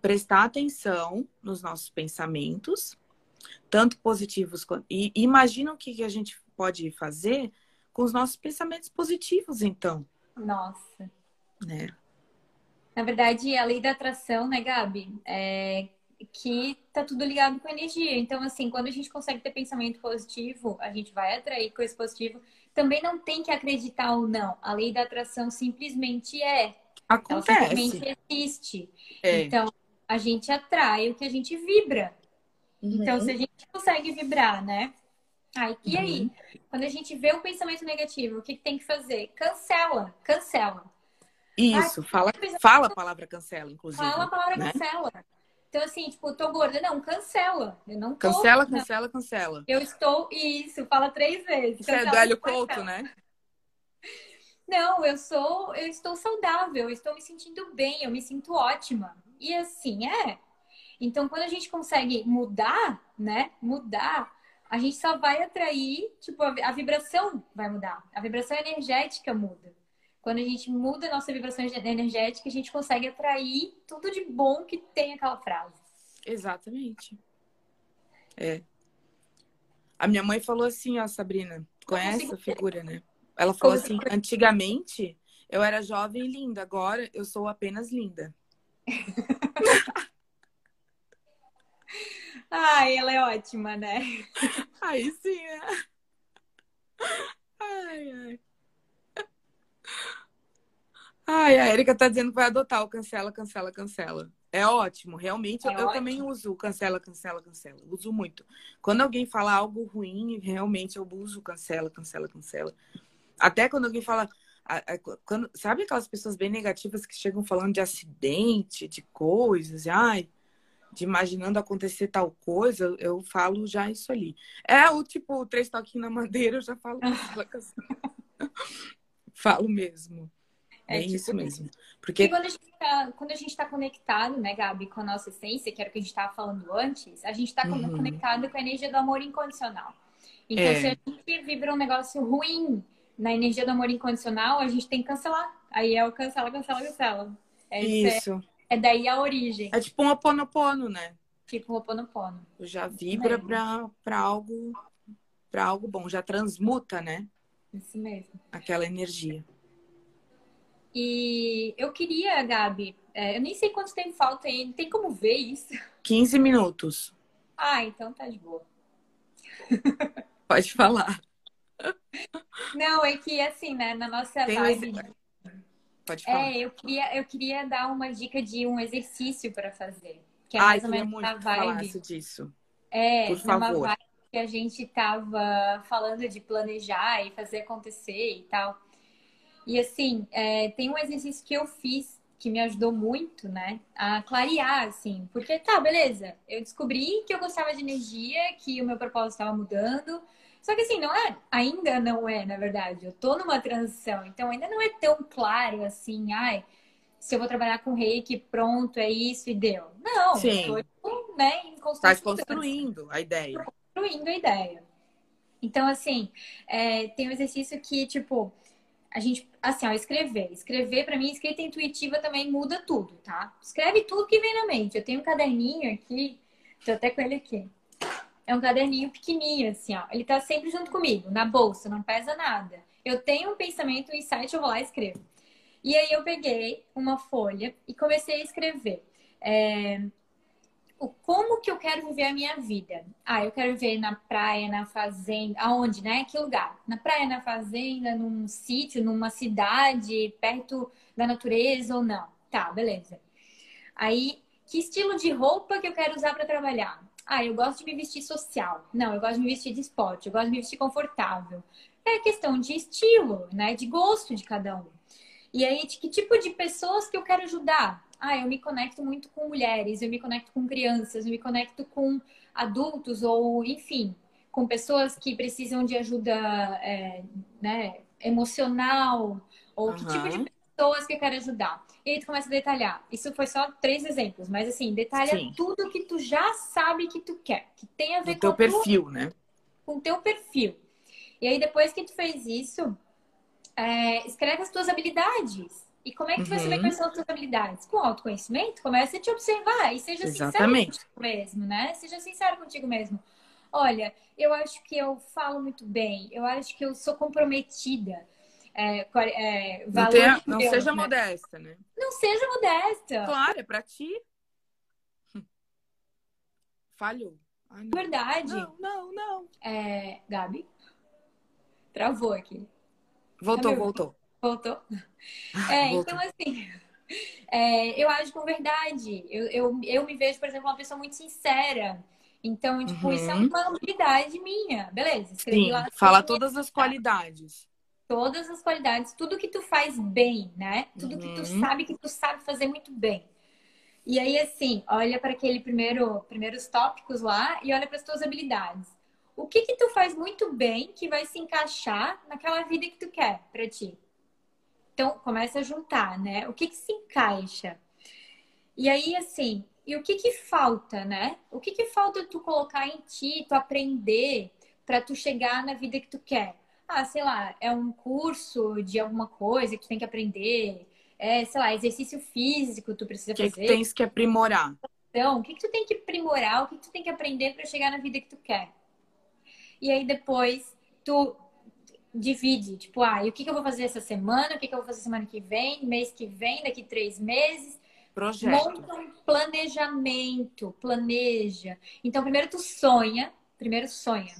prestar atenção nos nossos pensamentos tanto positivos quanto. E imagina o que a gente pode fazer com os nossos pensamentos positivos, então. Nossa. Né? Na verdade, a lei da atração, né, Gabi? É que tá tudo ligado com energia. Então, assim, quando a gente consegue ter pensamento positivo, a gente vai atrair coisa positiva. Também não tem que acreditar ou não. A lei da atração simplesmente é. Acontece. Ela simplesmente existe. É. Então, a gente atrai o que a gente vibra. Uhum. Então, se a gente consegue vibrar, né? Aí, e aí? Uhum. Quando a gente vê o pensamento negativo, o que, que tem que fazer? Cancela, cancela. Isso, Ai, fala, fala a palavra cancela, inclusive. Fala a palavra né? cancela. Então, assim, tipo, tô gorda. Não, cancela. Eu não tô. Cancela, cancela, cancela. Eu estou. Isso, fala três vezes. Isso é do Hélio Couto, né? Não, eu sou. Eu estou saudável, eu estou me sentindo bem, eu me sinto ótima. E assim é. Então, quando a gente consegue mudar, né? Mudar, a gente só vai atrair, tipo, a, vibração vai mudar. A vibração energética muda. Quando a gente muda a nossa vibração energética, a gente consegue atrair tudo de bom que tem aquela frase. Exatamente. É. A minha mãe falou assim, ó, Sabrina, conhece a figura, né? Ela falou assim: antigamente eu era jovem e linda, agora eu sou apenas linda. Ai, ela é ótima, né? Aí sim, é. Ai, ai. Ai, a Erika tá dizendo que vai adotar o cancela, cancela, cancela. É ótimo, realmente. É eu, ótimo. também uso cancela, cancela, cancela. Uso muito. Quando alguém fala algo ruim, realmente eu uso cancela, cancela, cancela. Até quando alguém fala. Quando, sabe aquelas pessoas bem negativas que chegam falando de acidente, de coisas, ai, de imaginando acontecer tal coisa, eu falo já isso ali. É o tipo, três toquinhos na madeira, eu já falo Falo mesmo. É, é tipo isso mesmo. Porque quando a, gente tá, quando a gente tá conectado, né, Gabi, com a nossa essência, que era o que a gente estava falando antes, a gente está uhum. conectado com a energia do amor incondicional. Então, é. se a gente vibra um negócio ruim na energia do amor incondicional, a gente tem que cancelar. Aí é o cancela, cancela, cancela. É, isso. É daí a origem. É tipo um oponopono, né? Tipo um oponopono. Já vibra é. pra, pra algo para algo bom, já transmuta, né? Isso mesmo. Aquela energia. E eu queria, Gabi, é, eu nem sei quanto tempo falta aí, tem como ver isso? 15 minutos. Ah, então tá de boa. Pode falar. Não, é que assim, né, na nossa Tem live. um... Pode falar. É, eu queria, eu queria dar uma dica de um exercício para fazer. Que é Ai, mais ou menos muito vibe. disso. É, Por numa favor. vibe que a gente tava falando de planejar e fazer acontecer e tal. E assim, é, tem um exercício que eu fiz que me ajudou muito, né, a clarear, assim, porque tá, beleza, eu descobri que eu gostava de energia, que o meu propósito estava mudando, só que assim, não é, ainda não é, na verdade, eu tô numa transição, então ainda não é tão claro assim, ai, se eu vou trabalhar com reiki, pronto, é isso e deu. Não, Sim. eu tô, né, em constante mudança construindo a ideia. construindo a ideia. Então, assim, é, tem um exercício que, tipo, a gente, assim, ó, escrever. Escrever, pra mim, escrita intuitiva também muda tudo, tá? Escreve tudo que vem na mente. Eu tenho um caderninho aqui, tô até com ele aqui. É um caderninho pequenininho, assim, ó. Ele tá sempre junto comigo, na bolsa, não pesa nada. Eu tenho um pensamento, um insight, eu vou lá e escrevo. E aí eu peguei uma folha e comecei a escrever. É, o como que eu quero viver a minha vida. Ah, eu quero viver na praia, na fazenda, aonde, né? Que lugar? Na praia, na fazenda, num sítio, numa cidade, perto da natureza ou não? Tá, beleza. Aí, que estilo de roupa que eu quero usar para trabalhar? Ah, eu gosto de me vestir social. Não, eu gosto de me vestir de esporte, eu gosto de me vestir confortável. É questão de estilo, né? De gosto de cada um. E aí, de que tipo de pessoas que eu quero ajudar? Ah, eu me conecto muito com mulheres, eu me conecto com crianças, eu me conecto com adultos ou, enfim, com pessoas que precisam de ajuda é, né, emocional ou que tipo de pessoas que eu quero ajudar. E aí tu começa a detalhar. Isso foi só três exemplos, mas assim, detalha Sim. tudo que tu já sabe que tu quer, que tem a ver Do com teu perfil, né? com o teu perfil. E aí, depois que tu fez isso, é, escreve as tuas habilidades. E como é que tu vai saber Uhum. quais são as tuas habilidades? Com autoconhecimento, comece a te observar e seja sincero Exatamente. contigo mesmo, né? Seja sincero contigo mesmo. Olha, eu acho que eu falo muito bem, eu acho que eu sou comprometida. É, é, Não, tenha- não Deus, seja né? modesta, né? Não seja modesta. Claro, é pra ti. Falhou. Ai, não. Verdade. não, não, não. É, Gabi? Travou aqui. Voltou, me voltou. Voltou? É, Voltou. então assim, é, eu ajo com verdade. Eu, eu, eu me vejo, por exemplo, uma pessoa muito sincera. Então, tipo, isso é Uhum. uma habilidade minha. Beleza, escrevi Sim, lá fala todas todas as qualidades. todas as qualidades, tudo que tu faz bem, né? Tudo que tu Uhum. sabe que tu sabe fazer muito bem. E aí, assim, olha para aquele primeiro, primeiros tópicos lá e olha para as tuas habilidades. O que que tu faz muito bem que vai se encaixar naquela vida que tu quer para ti? Então, começa a juntar, né? O que que se encaixa? E aí, assim, e o que que falta, né? O que que falta tu colocar em ti, tu aprender para tu chegar na vida que tu quer? Ah, sei lá, é um curso de alguma coisa que tu tem que aprender. É, sei lá, exercício físico tu precisa que, fazer. que tens que aprimorar? Então, o que, que tu tem que aprimorar, o que, que tu tem que aprender para chegar na vida que tu quer? E aí depois tu divide, tipo, ah, e o que, que eu vou fazer essa semana, o que, que eu vou fazer semana que vem, mês que vem, daqui três meses. Projeto. Monta um planejamento, planeja. Então, primeiro tu sonha, primeiro sonha.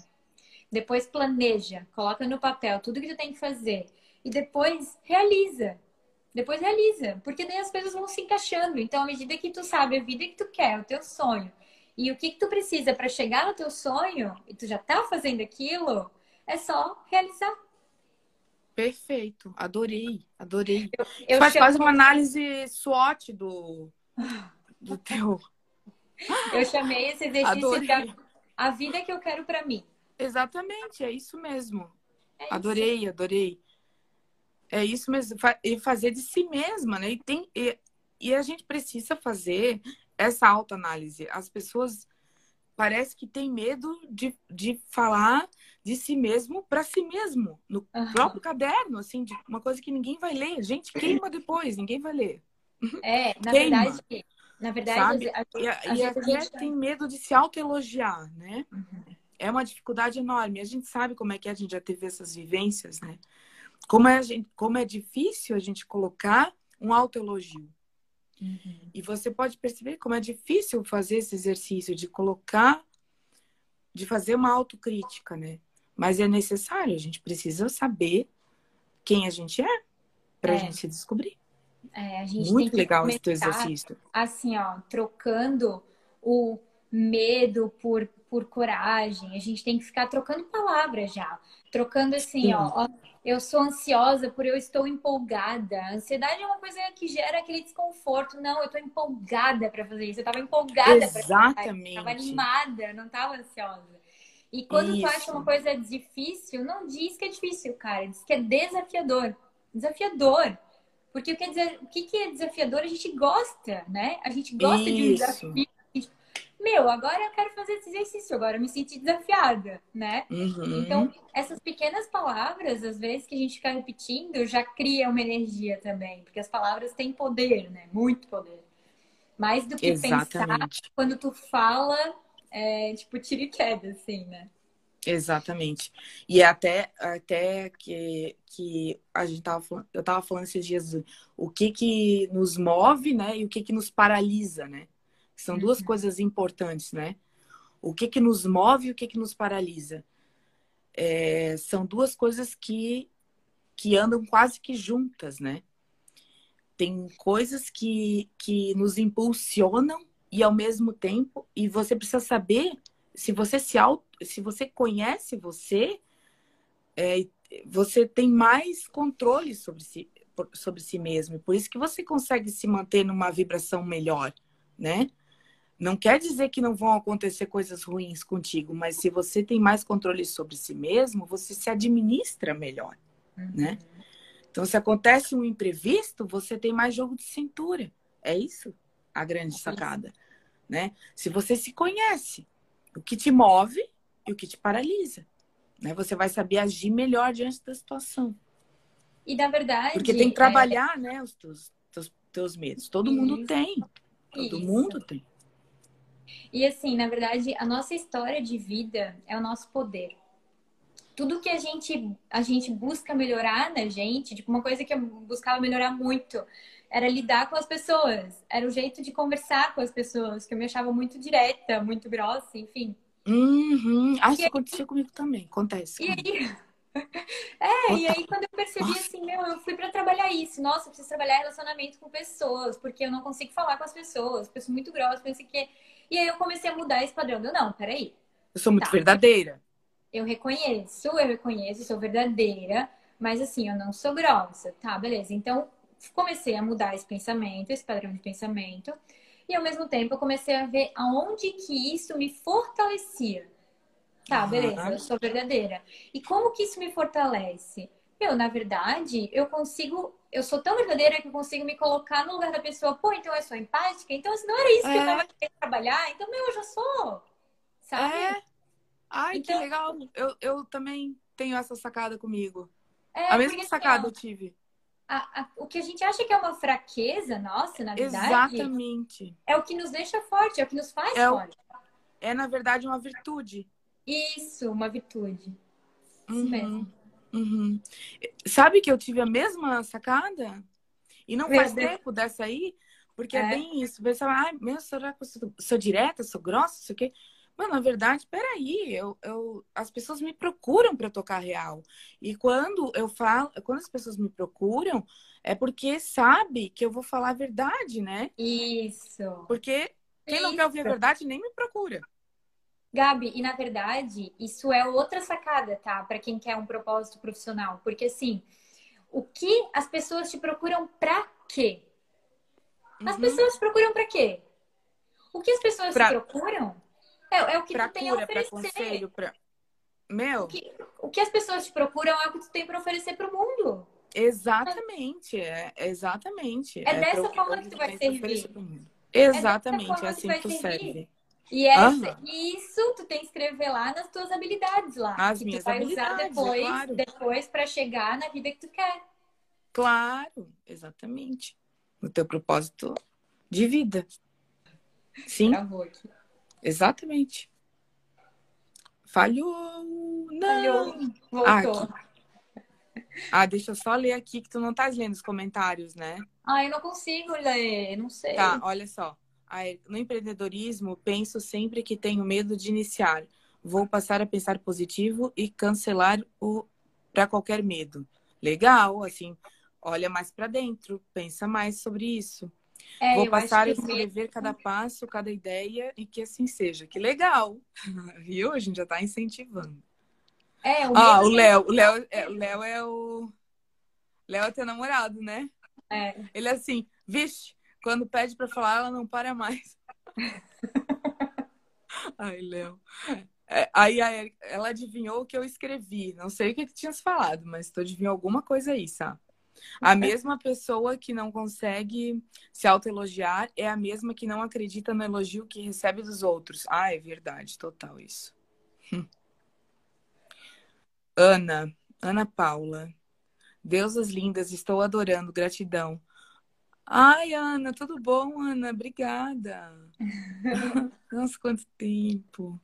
Depois planeja, coloca no papel tudo que tu tem que fazer. E depois realiza. Depois realiza. Porque daí as coisas vão se encaixando. Então, à medida que tu sabe a vida que tu quer, o teu sonho, e o que, que tu precisa para chegar no teu sonho, e tu já tá fazendo aquilo, é só realizar. Perfeito. Adorei, adorei. Eu Faz chamo- quase uma análise SWOT do, do teu. Eu chamei esse exercício Adorei. de a, a vida que eu quero para mim. Exatamente, é isso mesmo. É isso. Adorei, adorei. É isso mesmo, e fazer de si mesma, né? E, tem, e, e a gente precisa fazer essa autoanálise. As pessoas parece que têm medo de, de falar de si mesmo para si mesmo, no Aham. próprio caderno, assim, de uma coisa que ninguém vai ler. Gente, queima depois, ninguém vai ler. É, na Queima. verdade, na verdade, a- a- a- e até gente- tem medo de se autoelogiar, né? é uma dificuldade enorme. A gente sabe como é que a gente já teve essas vivências, né? Como é, gente, como é difícil a gente colocar um autoelogio. Uhum. E você pode perceber como é difícil fazer esse exercício de colocar, de fazer uma autocrítica, né? Mas é necessário, a gente precisa saber quem a gente é para a é. gente se descobrir. É, gente Muito legal esse teu exercício. Assim, ó, trocando o medo por, por coragem. A gente tem que ficar trocando palavras já. Trocando assim, ó, ó, eu sou ansiosa por eu estou empolgada. A ansiedade é uma coisa que gera aquele desconforto. Não, eu estou empolgada para fazer isso. Eu estava empolgada para Exatamente. Estava animada, não estava ansiosa. E quando isso. tu acha uma coisa difícil, não diz que é difícil, cara. Diz que é desafiador. Desafiador. Porque o que, é, o que é desafiador a gente gosta, né? A gente gosta Isso. de um desafio. Meu, agora eu quero fazer esse exercício, agora eu me senti desafiada, né? Uhum. Então, essas pequenas palavras, às vezes, que a gente fica repetindo, já cria uma energia também. Porque as palavras têm poder, né? Muito poder. Mais do que Exatamente. pensar, quando tu fala, é, tipo, tira e queda, assim, né? Exatamente. E é até, até que, que a gente tava falando, eu tava falando esses dias o que que nos move, né? E o que que nos paralisa, né? São duas uhum. coisas importantes, né? O que que nos move e o que que nos paralisa. É, são duas coisas que, que andam quase que juntas, né? Tem coisas que, que nos impulsionam e ao mesmo tempo, e você precisa saber se você se auto, se você conhece você, é, você tem mais controle sobre si, sobre si mesmo. Por isso que você consegue se manter numa vibração melhor, né? Não quer dizer que não vão acontecer coisas ruins contigo, mas se você tem mais controle sobre si mesmo, você se administra melhor, uhum. né? Então, se acontece um imprevisto, você tem mais jogo de cintura. É isso a grande sacada, né? Se você se conhece, o que te move e o que te paralisa. Né? Você vai saber agir melhor diante da situação. E na verdade. Porque tem que trabalhar, é... né, os teus, teus, teus medos. Todo Isso. mundo tem. Todo Isso. mundo tem. E assim, na verdade, a nossa história de vida é o nosso poder. Tudo que a gente, a gente busca melhorar na gente, tipo, uma coisa que eu buscava melhorar muito era lidar com as pessoas. Era o jeito de conversar com as pessoas, que eu me achava muito direta, muito grossa, enfim. Uhum. Ah, isso aí... aconteceu comigo também. Acontece. E aí... É, e aí quando eu percebi Nossa. assim, meu, eu fui para trabalhar isso. Nossa, eu preciso trabalhar relacionamento com pessoas, porque eu não consigo falar com as pessoas, pessoas muito grossas, pensei que. E aí eu comecei a mudar esse padrão. Eu, não, peraí. Eu sou muito tá. verdadeira. Eu reconheço, eu reconheço, sou verdadeira, mas assim, eu não sou grossa. Tá, beleza. Então, comecei a mudar esse pensamento, esse padrão de pensamento, e ao mesmo tempo eu comecei a ver aonde que isso me fortalecia. Tá, beleza, eu sou verdadeira. E como que isso me fortalece? Eu, na verdade, eu consigo, eu sou tão verdadeira que eu consigo me colocar no lugar da pessoa, pô, então eu sou empática, então assim, não era isso é. que eu é. tava querendo trabalhar, então meu, eu já sou. Sabe? É. Ai, então, que legal. Eu, eu também tenho essa sacada comigo. É, a mesma assim, sacada eu tive a, a, o que a gente acha que é uma fraqueza nossa, na verdade. Exatamente. É o que nos deixa forte, é o que nos faz é forte. O, é, na verdade, uma virtude. Isso, uma virtude. Isso uhum, mesmo. Uhum. Sabe que eu tive a mesma sacada? E não faz tempo dessa aí, porque é, é bem isso. Você fala, ah, meu, será que eu sou, sou direta, sou grossa, isso aqui? Mas, na verdade, peraí, eu, eu, as pessoas me procuram para tocar real. E quando eu falo, quando as pessoas me procuram, é porque sabe que eu vou falar a verdade, né? Isso. Porque quem isso. não quer ouvir a verdade nem me procura. Gabi, e na verdade, isso é outra sacada, tá? Para quem quer um propósito profissional. Porque assim, o que as pessoas te procuram pra quê? As uhum. pessoas te procuram pra quê? O que as pessoas pra... te procuram é, é o que pra tu tem a oferecer. Pra conselho, pra... Meu. O que, o que as pessoas te procuram é o que tu tem para oferecer para o mundo. Exatamente, é, exatamente. É, é dessa forma que tu vai servir. Exatamente, é, é assim que tu servir. serve. E essa, isso tu tem que escrever lá nas tuas habilidades lá. As que tu vai usar depois, é claro. depois para chegar na vida que tu quer. Claro, exatamente. No teu propósito de vida. Sim. Travou aqui. Exatamente. Falhou! Não! Falhou. Voltou. Ah, ah, deixa eu só ler aqui que tu não tá lendo os comentários, né? Ah, eu não consigo ler, não sei. Tá, olha só. No empreendedorismo, penso sempre que tenho medo de iniciar. Vou passar a pensar positivo e cancelar o para qualquer medo. Legal, assim, olha mais para dentro, pensa mais sobre isso. É, Vou passar a escrever cada passo, cada ideia e que assim seja. Que legal, viu? A gente já está incentivando. É, o ah, o Léo, o Léo, é, o Léo é o Léo é teu namorado, né? É. Ele é assim, vixe, quando pede para falar, ela não para mais. Ai, Léo. É, aí ela adivinhou o que eu escrevi. Não sei o que, que tinhas falado, mas tu adivinhou alguma coisa aí, sabe? A mesma pessoa que não consegue se autoelogiar é a mesma que não acredita no elogio que recebe dos outros. Ah, é verdade, total isso. Ana, Ana Paula. Deusas lindas, estou adorando, gratidão. Ai, Ana, tudo bom, Ana? Obrigada. Nossa, quanto tempo.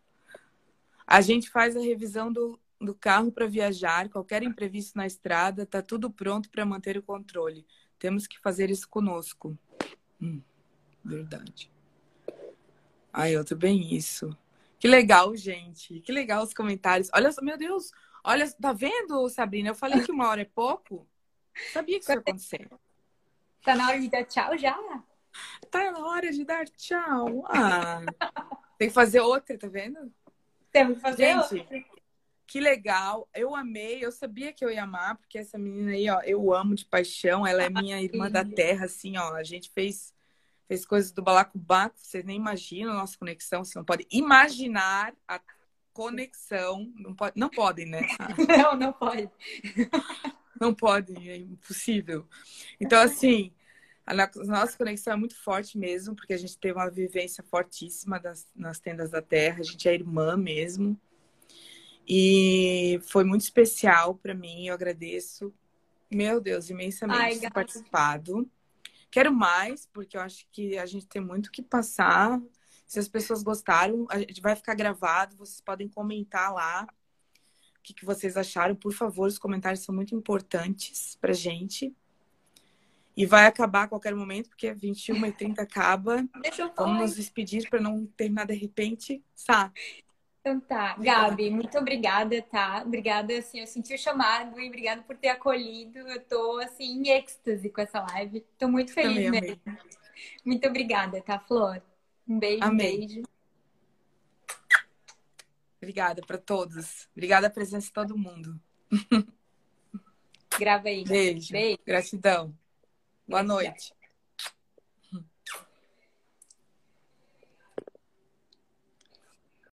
A gente faz a revisão do, do carro para viajar, qualquer imprevisto na estrada, tá tudo pronto para manter o controle. Temos que fazer isso conosco. Hum, verdade. Ai, eu tô bem isso. Que legal, gente. Que legal os comentários. Olha só, meu Deus, Olha, tá vendo, Sabrina? Eu falei que uma hora é pouco. Sabia que isso ia acontecer. Tá na hora de dar tchau já? Tá na hora de dar tchau. Ah, tem que fazer outra, tá vendo? Temos que fazer Gente, outra. Que legal. Eu amei. Eu sabia que eu ia amar, porque essa menina aí, ó, eu amo de paixão. Ela é minha irmã da terra, assim, ó. A gente fez fez coisas do balacobaco, vocês nem imaginam a nossa conexão, você não pode imaginar a conexão. Não, pode, não podem, né? Não, não pode. Não podem, é impossível. Então, assim, a nossa conexão é muito forte mesmo, porque a gente teve uma vivência fortíssima das, nas tendas da terra, a gente é irmã mesmo. E foi muito especial para mim, eu agradeço, meu Deus, imensamente Ai, ter participado. Quero mais, porque eu acho que a gente tem muito que passar se as pessoas gostaram, a gente vai ficar gravado, vocês podem comentar lá o que, que vocês acharam. Por favor, os comentários são muito importantes pra gente. E vai acabar a qualquer momento, porque 21 e 30 acaba. Deixa eu Vamos nos despedir para não terminar de repente. Sá. Então tá, Gabi, muito obrigada, tá? Obrigada, assim, eu senti o chamado e obrigada por ter acolhido. Eu tô, assim, em êxtase com essa live. Tô muito feliz mesmo. Muito obrigada, tá, Flor? Um beijo, Amei. um beijo. Obrigada para todos. Obrigada a presença de todo mundo. Grava aí. Beijo. beijo. Gratidão. Boa Gratidão. noite.